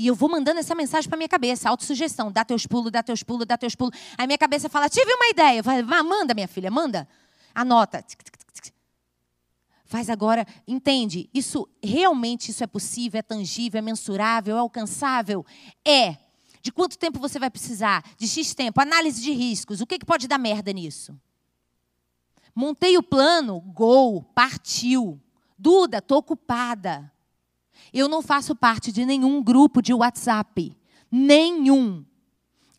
E eu vou mandando essa mensagem para minha cabeça, autossugestão, dá teus pulos, dá teus pulos, dá teus pulos. Aí minha cabeça fala: tive uma ideia. Eu falo, manda, minha filha, manda. Anota. Faz agora, entende? Isso realmente isso é possível, é tangível, é mensurável, é alcançável? É. De quanto tempo você vai precisar? De X tempo. Análise de riscos. O que, que pode dar merda nisso? Montei o plano, gol, partiu. Duda, estou ocupada. Eu não faço parte de nenhum grupo de WhatsApp. Nenhum.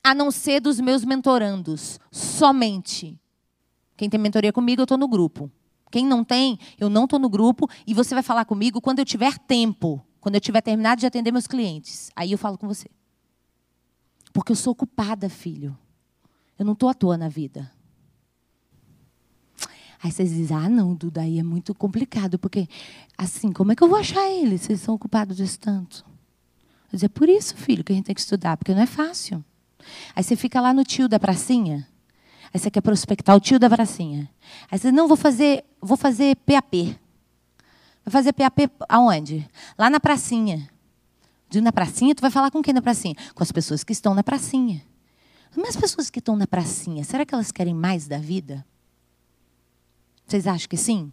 A não ser dos meus mentorandos. Somente. Quem tem mentoria comigo, eu estou no grupo. Quem não tem, eu não estou no grupo e você vai falar comigo quando eu tiver tempo, quando eu tiver terminado de atender meus clientes. Aí eu falo com você. Porque eu sou ocupada, filho. Eu não estou à toa na vida. Aí vocês dizem, ah, não, Duda, aí é muito complicado, porque assim, como é que eu vou achar eles? Vocês são ocupados desse tanto. Eu dizer, é por isso, filho, que a gente tem que estudar, porque não é fácil. Aí você fica lá no tio da pracinha, Aí você quer prospectar o tio da pracinha. Aí você, não, vou fazer, vou fazer PAP. Vai fazer PAP aonde? Lá na pracinha. De na pracinha, tu vai falar com quem na pracinha? Com as pessoas que estão na pracinha. Mas as pessoas que estão na pracinha, será que elas querem mais da vida? Vocês acham que sim?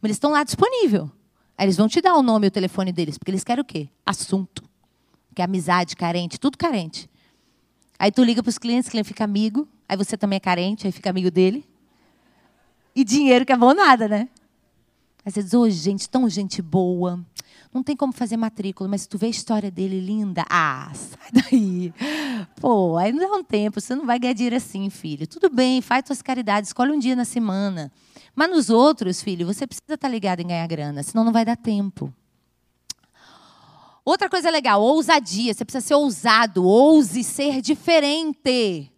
Mas eles estão lá disponível. Aí eles vão te dar o nome e o telefone deles, porque eles querem o quê? Assunto. Que é amizade carente, tudo carente. Aí tu liga para os clientes, o cliente fica amigo. Aí você também é carente, aí fica amigo dele. E dinheiro que é bom nada, né? Aí você diz, ô, oh, gente, tão gente boa. Não tem como fazer matrícula, mas se tu vê a história dele linda, ah, sai daí. Pô, aí não dá um tempo, você não vai ganhar dinheiro assim, filho. Tudo bem, faz tuas caridades, escolhe um dia na semana. Mas nos outros, filho, você precisa estar ligado em ganhar grana, senão não vai dar tempo. Outra coisa legal, ousadia. Você precisa ser ousado, ouse ser diferente.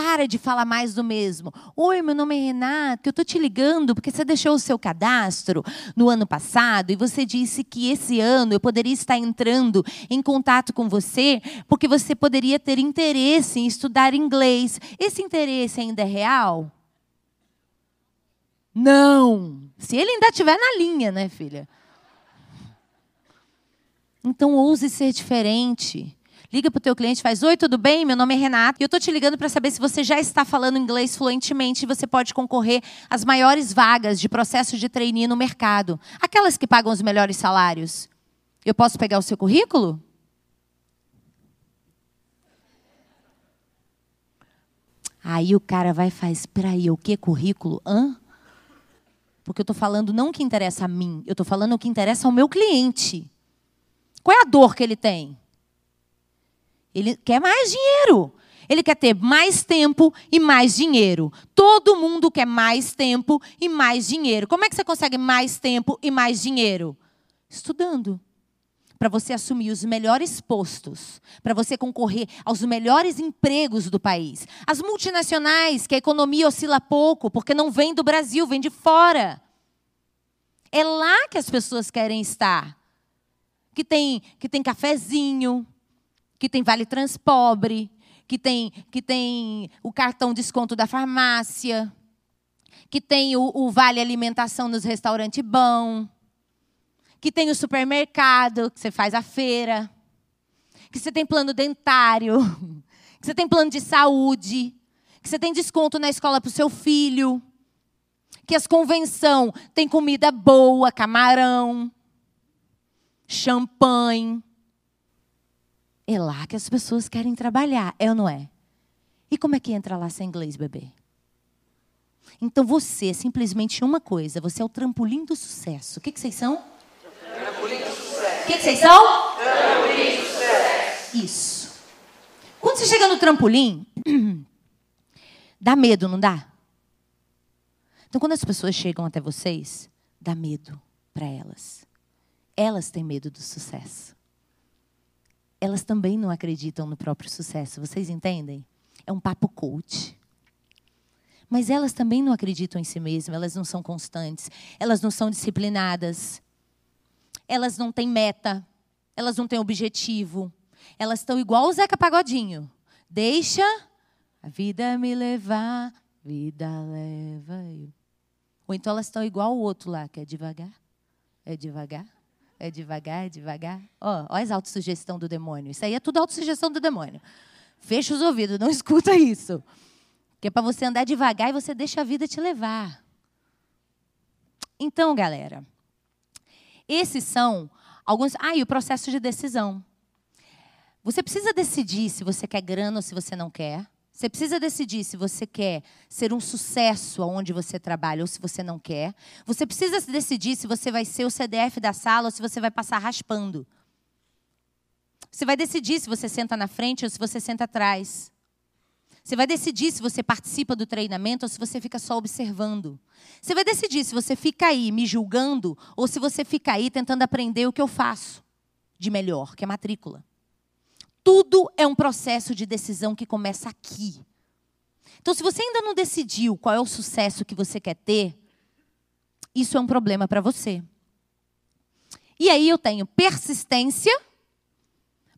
Para de falar mais do mesmo. Oi, meu nome é Renato, eu estou te ligando porque você deixou o seu cadastro no ano passado e você disse que esse ano eu poderia estar entrando em contato com você porque você poderia ter interesse em estudar inglês. Esse interesse ainda é real? Não. Se ele ainda estiver na linha, né, filha? Então ouse ser diferente. Liga para o teu cliente, faz: Oi, tudo bem? Meu nome é Renato. E eu estou te ligando para saber se você já está falando inglês fluentemente e você pode concorrer às maiores vagas de processo de trainee no mercado. Aquelas que pagam os melhores salários. Eu posso pegar o seu currículo? Aí o cara vai e faz, aí, o que currículo? Hã? Porque eu estou falando não o que interessa a mim, eu estou falando o que interessa ao meu cliente. Qual é a dor que ele tem? Ele quer mais dinheiro. Ele quer ter mais tempo e mais dinheiro. Todo mundo quer mais tempo e mais dinheiro. Como é que você consegue mais tempo e mais dinheiro? Estudando. Para você assumir os melhores postos, para você concorrer aos melhores empregos do país. As multinacionais, que a economia oscila pouco, porque não vem do Brasil, vem de fora. É lá que as pessoas querem estar que tem, que tem cafezinho, que tem vale transpobre, que tem, que tem o cartão desconto da farmácia, que tem o, o vale alimentação nos restaurantes bom, que tem o supermercado, que você faz a feira, que você tem plano dentário, que você tem plano de saúde, que você tem desconto na escola para o seu filho, que as convenção tem comida boa, camarão, champanhe. É lá que as pessoas querem trabalhar, é ou não é? E como é que entra lá sem inglês, bebê? Então você é simplesmente uma coisa, você é o trampolim do sucesso. O que, que vocês são? Trampolim do sucesso. O que, que vocês são? Trampolim do sucesso. Isso. Quando você chega no trampolim, dá medo, não dá? Então, quando as pessoas chegam até vocês, dá medo para elas. Elas têm medo do sucesso. Elas também não acreditam no próprio sucesso. Vocês entendem? É um papo coach. Mas elas também não acreditam em si mesmas, elas não são constantes, elas não são disciplinadas, elas não têm meta, elas não têm objetivo, elas estão igual o Zeca Pagodinho. Deixa, A vida me levar, vida leva eu. Ou então elas estão igual o outro lá, que é devagar, é devagar, é devagar, é devagar. Ó, ó as autossugestão do demônio. Isso aí é tudo autossugestão do demônio. Fecha os ouvidos, não escuta isso. Que é para você andar devagar e você deixa a vida te levar. Então, galera, esses são alguns. Ah, e o processo de decisão. Você precisa decidir se você quer grana ou se você não quer. Você precisa decidir se você quer ser um sucesso onde você trabalha ou se você não quer. Você precisa decidir se você vai ser o CDF da sala ou se você vai passar raspando. Você vai decidir se você senta na frente ou se você senta atrás. Você vai decidir se você participa do treinamento ou se você fica só observando. Você vai decidir se você fica aí me julgando ou se você fica aí tentando aprender o que eu faço de melhor, que é matrícula. Tudo é um processo de decisão que começa aqui. Então, se você ainda não decidiu qual é o sucesso que você quer ter, isso é um problema para você. E aí eu tenho persistência,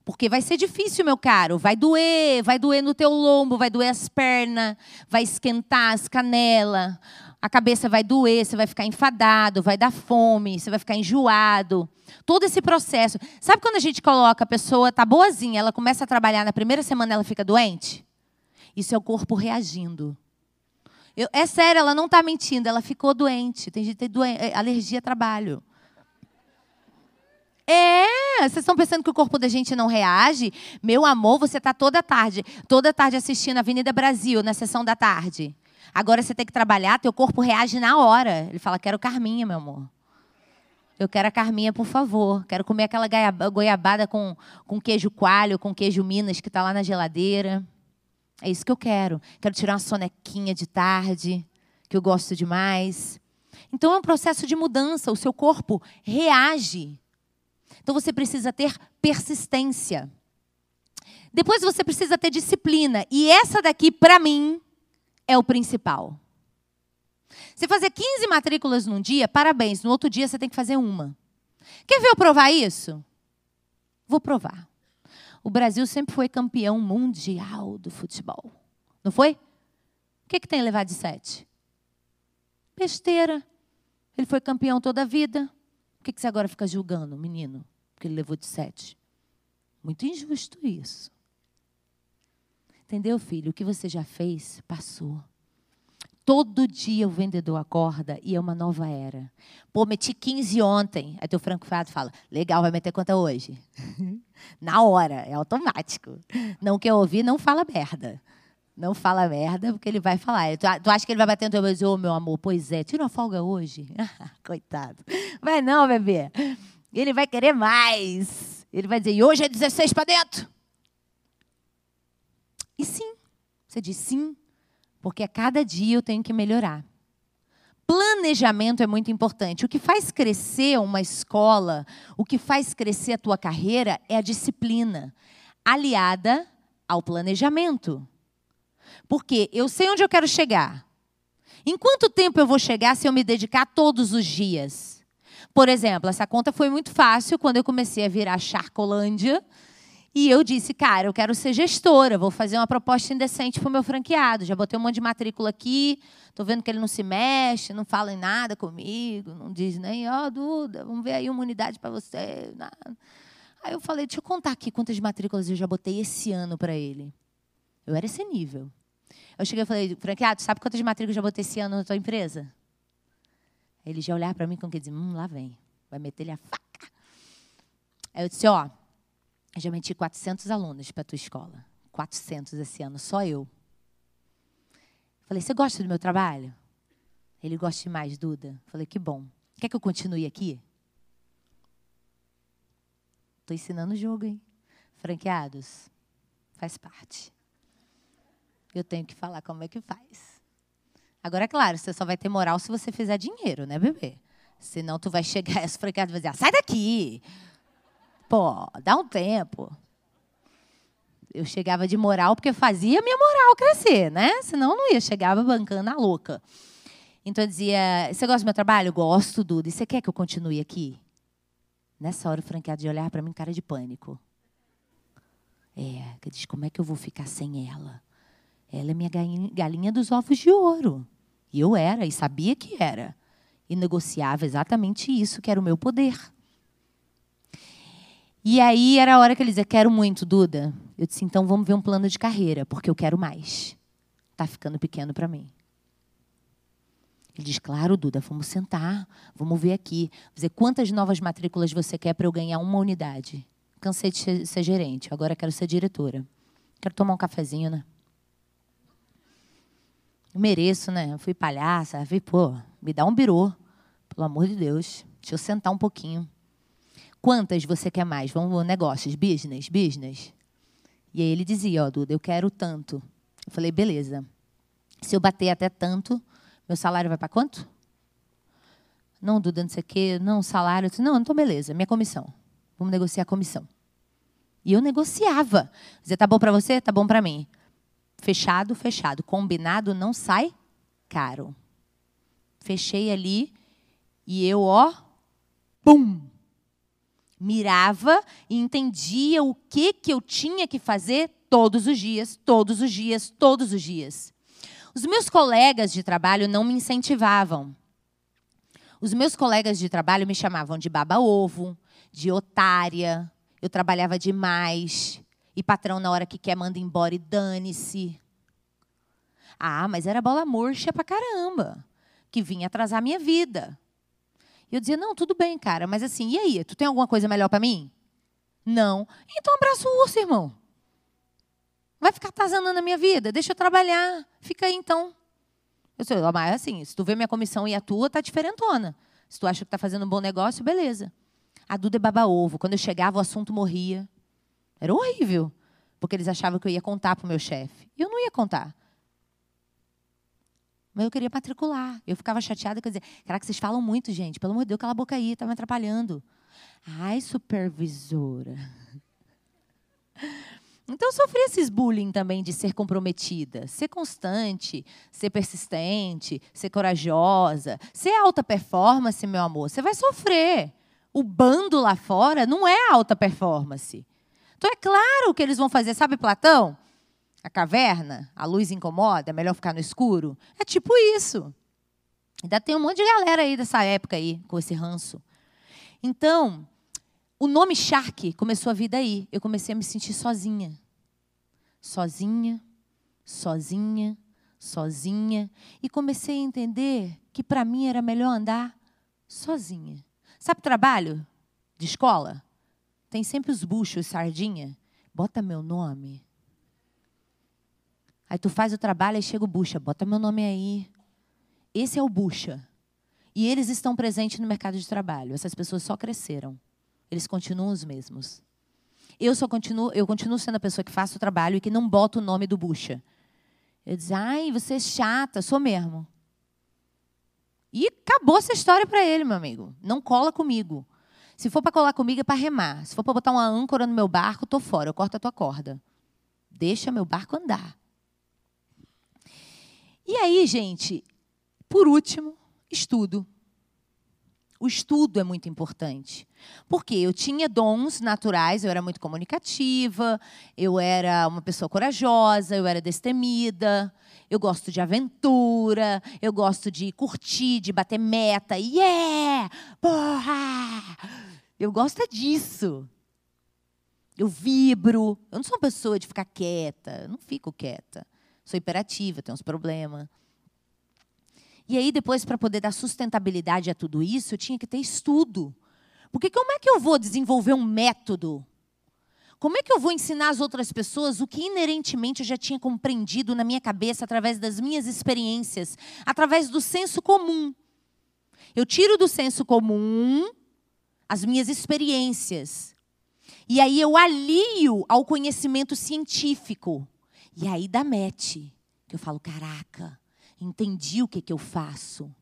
porque vai ser difícil, meu caro. Vai doer, vai doer no teu lombo, vai doer as pernas, vai esquentar as canelas, a cabeça vai doer, você vai ficar enfadado, vai dar fome, você vai ficar enjoado. Todo esse processo. Sabe quando a gente coloca a pessoa, tá boazinha, ela começa a trabalhar, na primeira semana ela fica doente? Isso é o corpo reagindo. Eu, é sério, ela não está mentindo, ela ficou doente. Tem gente que tem é, alergia a trabalho. É, vocês estão pensando que o corpo da gente não reage? Meu amor, você está toda tarde, toda tarde assistindo Avenida Brasil, na sessão da tarde. Agora você tem que trabalhar, teu corpo reage na hora. Ele fala: Quero carminha, meu amor. Eu quero a carminha, por favor. Quero comer aquela goiabada com, com queijo coalho, com queijo Minas que está lá na geladeira. É isso que eu quero. Quero tirar uma sonequinha de tarde, que eu gosto demais. Então é um processo de mudança. O seu corpo reage. Então você precisa ter persistência. Depois você precisa ter disciplina. E essa daqui, para mim, é o principal. Você fazer 15 matrículas num dia, parabéns. No outro dia você tem que fazer uma. Quer ver eu provar isso? Vou provar. O Brasil sempre foi campeão mundial do futebol. Não foi? O que, que tem levado de sete? Besteira. Ele foi campeão toda a vida. Por que, que você agora fica julgando o menino? Porque ele levou de sete. Muito injusto isso. Entendeu, filho? O que você já fez, passou. Todo dia o vendedor acorda e é uma nova era. Pô, meti 15 ontem. Aí teu Franco Fado fala: legal, vai meter quanto hoje? Na hora, é automático. Não quer ouvir, não fala merda. Não fala merda, porque ele vai falar. Tu, acha que ele vai bater no teu e ô, oh, meu amor, pois é, tira uma folga hoje. Coitado. Vai não, bebê. Ele vai querer mais. Ele vai dizer, e hoje é 16 para dentro. E sim, você diz sim, porque a cada dia eu tenho que melhorar. Planejamento é muito importante. O que faz crescer uma escola, o que faz crescer a tua carreira é a disciplina, aliada ao planejamento. Porque eu sei onde eu quero chegar. Em quanto tempo eu vou chegar se eu me dedicar todos os dias? Por exemplo, essa conta foi muito fácil quando eu comecei a virar Charcolândia e eu disse, cara, eu quero ser gestora, vou fazer uma proposta indecente para o meu franqueado. Já botei um monte de matrícula aqui, estou vendo que ele não se mexe, não fala em nada comigo, não diz nem, ó, oh, Duda, vamos ver aí uma unidade para você. Aí eu falei, deixa eu contar aqui quantas matrículas eu já botei esse ano para ele. Eu era esse nível. Eu cheguei e falei, franqueado, sabe quantas matrículas eu já botei esse ano na tua empresa? Ele já olhava para mim com que dizer, hum, lá vem, vai meter-lhe a faca. Aí eu disse, ó, eu já meti 400 alunos para a tua escola. 400 esse ano, só eu. Falei, você gosta do meu trabalho? Ele gosta demais, Duda. Falei, que bom. Quer que eu continue aqui? Estou ensinando o jogo, hein? Franqueados, faz parte. Eu tenho que falar como é que faz. Agora, é claro, você só vai ter moral se você fizer dinheiro, né, bebê? Senão tu vai chegar e as franqueadas vai dizer, ah, sai daqui! Pô, dá um tempo. Eu chegava de moral porque fazia minha moral crescer, né? Senão não ia, chegava bancando a louca. Então eu dizia: Você gosta do meu trabalho? Gosto, Duda. E você quer que eu continue aqui? Nessa hora o franqueado de olhar para mim, cara de pânico. É, que diz: Como é que eu vou ficar sem ela? Ela é minha galinha dos ovos de ouro. E eu era, e sabia que era. E negociava exatamente isso, que era o meu poder. E aí era a hora que ele dizia: Quero muito, Duda. Eu disse: Então vamos ver um plano de carreira, porque eu quero mais. Está ficando pequeno para mim. Ele diz: Claro, Duda, vamos sentar, vamos ver aqui. Dizer: Quantas novas matrículas você quer para eu ganhar uma unidade? Cansei de ser gerente, agora quero ser diretora. Quero tomar um cafezinho, né? Eu mereço, né? Eu fui palhaça, fui, pô, me dá um birô, pelo amor de Deus. Deixa eu sentar um pouquinho. Quantas você quer mais? Vamos, negócios, business, business. E aí ele dizia, ó, oh, Duda, eu quero tanto. Eu falei, beleza. Se eu bater até tanto, meu salário vai para quanto? Não, Duda, não sei o quê. Não, salário. não, então beleza, minha comissão. Vamos negociar a comissão. E eu negociava. Dizia, tá bom para você? Tá bom para mim. Fechado, fechado. Combinado não sai caro. Fechei ali e eu, ó, pum, mirava e entendia o que, que eu tinha que fazer todos os dias, todos os dias, todos os dias. Os meus colegas de trabalho não me incentivavam. Os meus colegas de trabalho me chamavam de baba-ovo, de otária. Eu trabalhava demais. E patrão, na hora que quer, manda embora e dane-se. Ah, mas era bola murcha pra caramba, que vinha atrasar minha vida. E eu dizia, não, tudo bem, cara, mas assim, e aí? Tu tem alguma coisa melhor para mim? Não. Então abraça o urso, irmão. Vai ficar atazanando a minha vida? Deixa eu trabalhar. Fica aí, então. Eu sei, mas assim, se tu vê minha comissão e a tua, tá diferentona. Se tu acha que tá fazendo um bom negócio, beleza. A Duda é baba-ovo. Quando eu chegava, o assunto morria. Era horrível. Porque eles achavam que eu ia contar para o meu chefe. E eu não ia contar. Mas eu queria matricular. Eu ficava chateada, quer dizer, caraca, vocês falam muito, gente. Pelo amor de Deus, cala a boca aí, está me atrapalhando. Ai, supervisora. Então, sofri esses bullying também de ser comprometida, ser constante, ser persistente, ser corajosa, ser alta performance, meu amor. Você vai sofrer. O bando lá fora não é alta performance. Então, é claro que eles vão fazer, sabe, Platão? A caverna, a luz incomoda, é melhor ficar no escuro. É tipo isso. Ainda tem um monte de galera aí dessa época aí, com esse ranço. Então, o nome Shark começou a vir daí. Eu comecei a me sentir sozinha. Sozinha, sozinha, sozinha. E comecei a entender que para mim era melhor andar sozinha. Sabe trabalho de escola? Tem sempre os buchos, sardinha. Bota meu nome Aí tu faz o trabalho e chega o bucha, bota meu nome aí. Esse é o bucha. E eles estão presentes no mercado de trabalho. Essas pessoas só cresceram. Eles continuam os mesmos. Eu só continuo, eu continuo sendo a pessoa que faço o trabalho e que não bota o nome do bucha. Eu diz, ai, você é chata, sou mesmo. E acabou essa história para ele, meu amigo. Não cola comigo. Se for para colar comigo é para remar. Se for para botar uma âncora no meu barco, tô fora. Eu corto a tua corda. Deixa meu barco andar. E aí, gente, por último, estudo. O estudo é muito importante. Porque eu tinha dons naturais, eu era muito comunicativa, eu era uma pessoa corajosa, eu era destemida, eu gosto de aventura, eu gosto de curtir, de bater meta. Yeah! Porra! Eu gosto disso. Eu vibro. Eu não sou uma pessoa de ficar quieta, eu não fico quieta sou hiperativa, tenho uns problemas. E aí, depois, para poder dar sustentabilidade a tudo isso, eu tinha que ter estudo. Porque como é que eu vou desenvolver um método? Como é que eu vou ensinar as outras pessoas o que inerentemente eu já tinha compreendido na minha cabeça através das minhas experiências, através do senso comum? Eu tiro do senso comum as minhas experiências. E aí eu alio ao conhecimento científico. E aí dá match, que eu falo, caraca, entendi o que, que eu faço.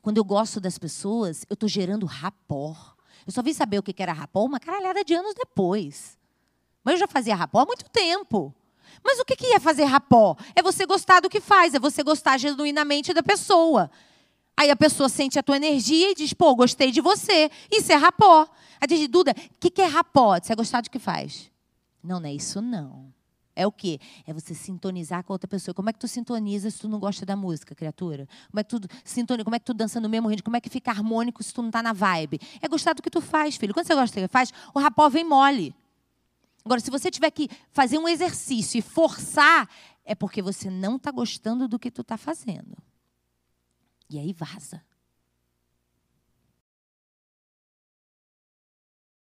Quando eu gosto das pessoas, eu estou gerando rapor. Eu só vim saber o que era rapor uma caralhada de anos depois. Mas eu já fazia rapor há muito tempo. Mas o que, que é fazer rapó? É você gostar do que faz, é você gostar genuinamente da pessoa. Aí a pessoa sente a tua energia e diz, pô, gostei de você. Isso é rapó. Aí diz, Duda, o que, que é rapó? Você é gostar do que faz? Não, não é isso não. É o quê? É você sintonizar com a outra pessoa. Como é que tu sintoniza se tu não gosta da música, criatura? Como é que tu sintoniza? Como é que tu dança no mesmo ritmo? Como é que fica harmônico se tu não tá na vibe? É gostar do que tu faz, filho. Quando você gosta do que faz, o rapó vem mole. Agora, se você tiver que fazer um exercício e forçar, é porque você não está gostando do que tu está fazendo. E aí vaza.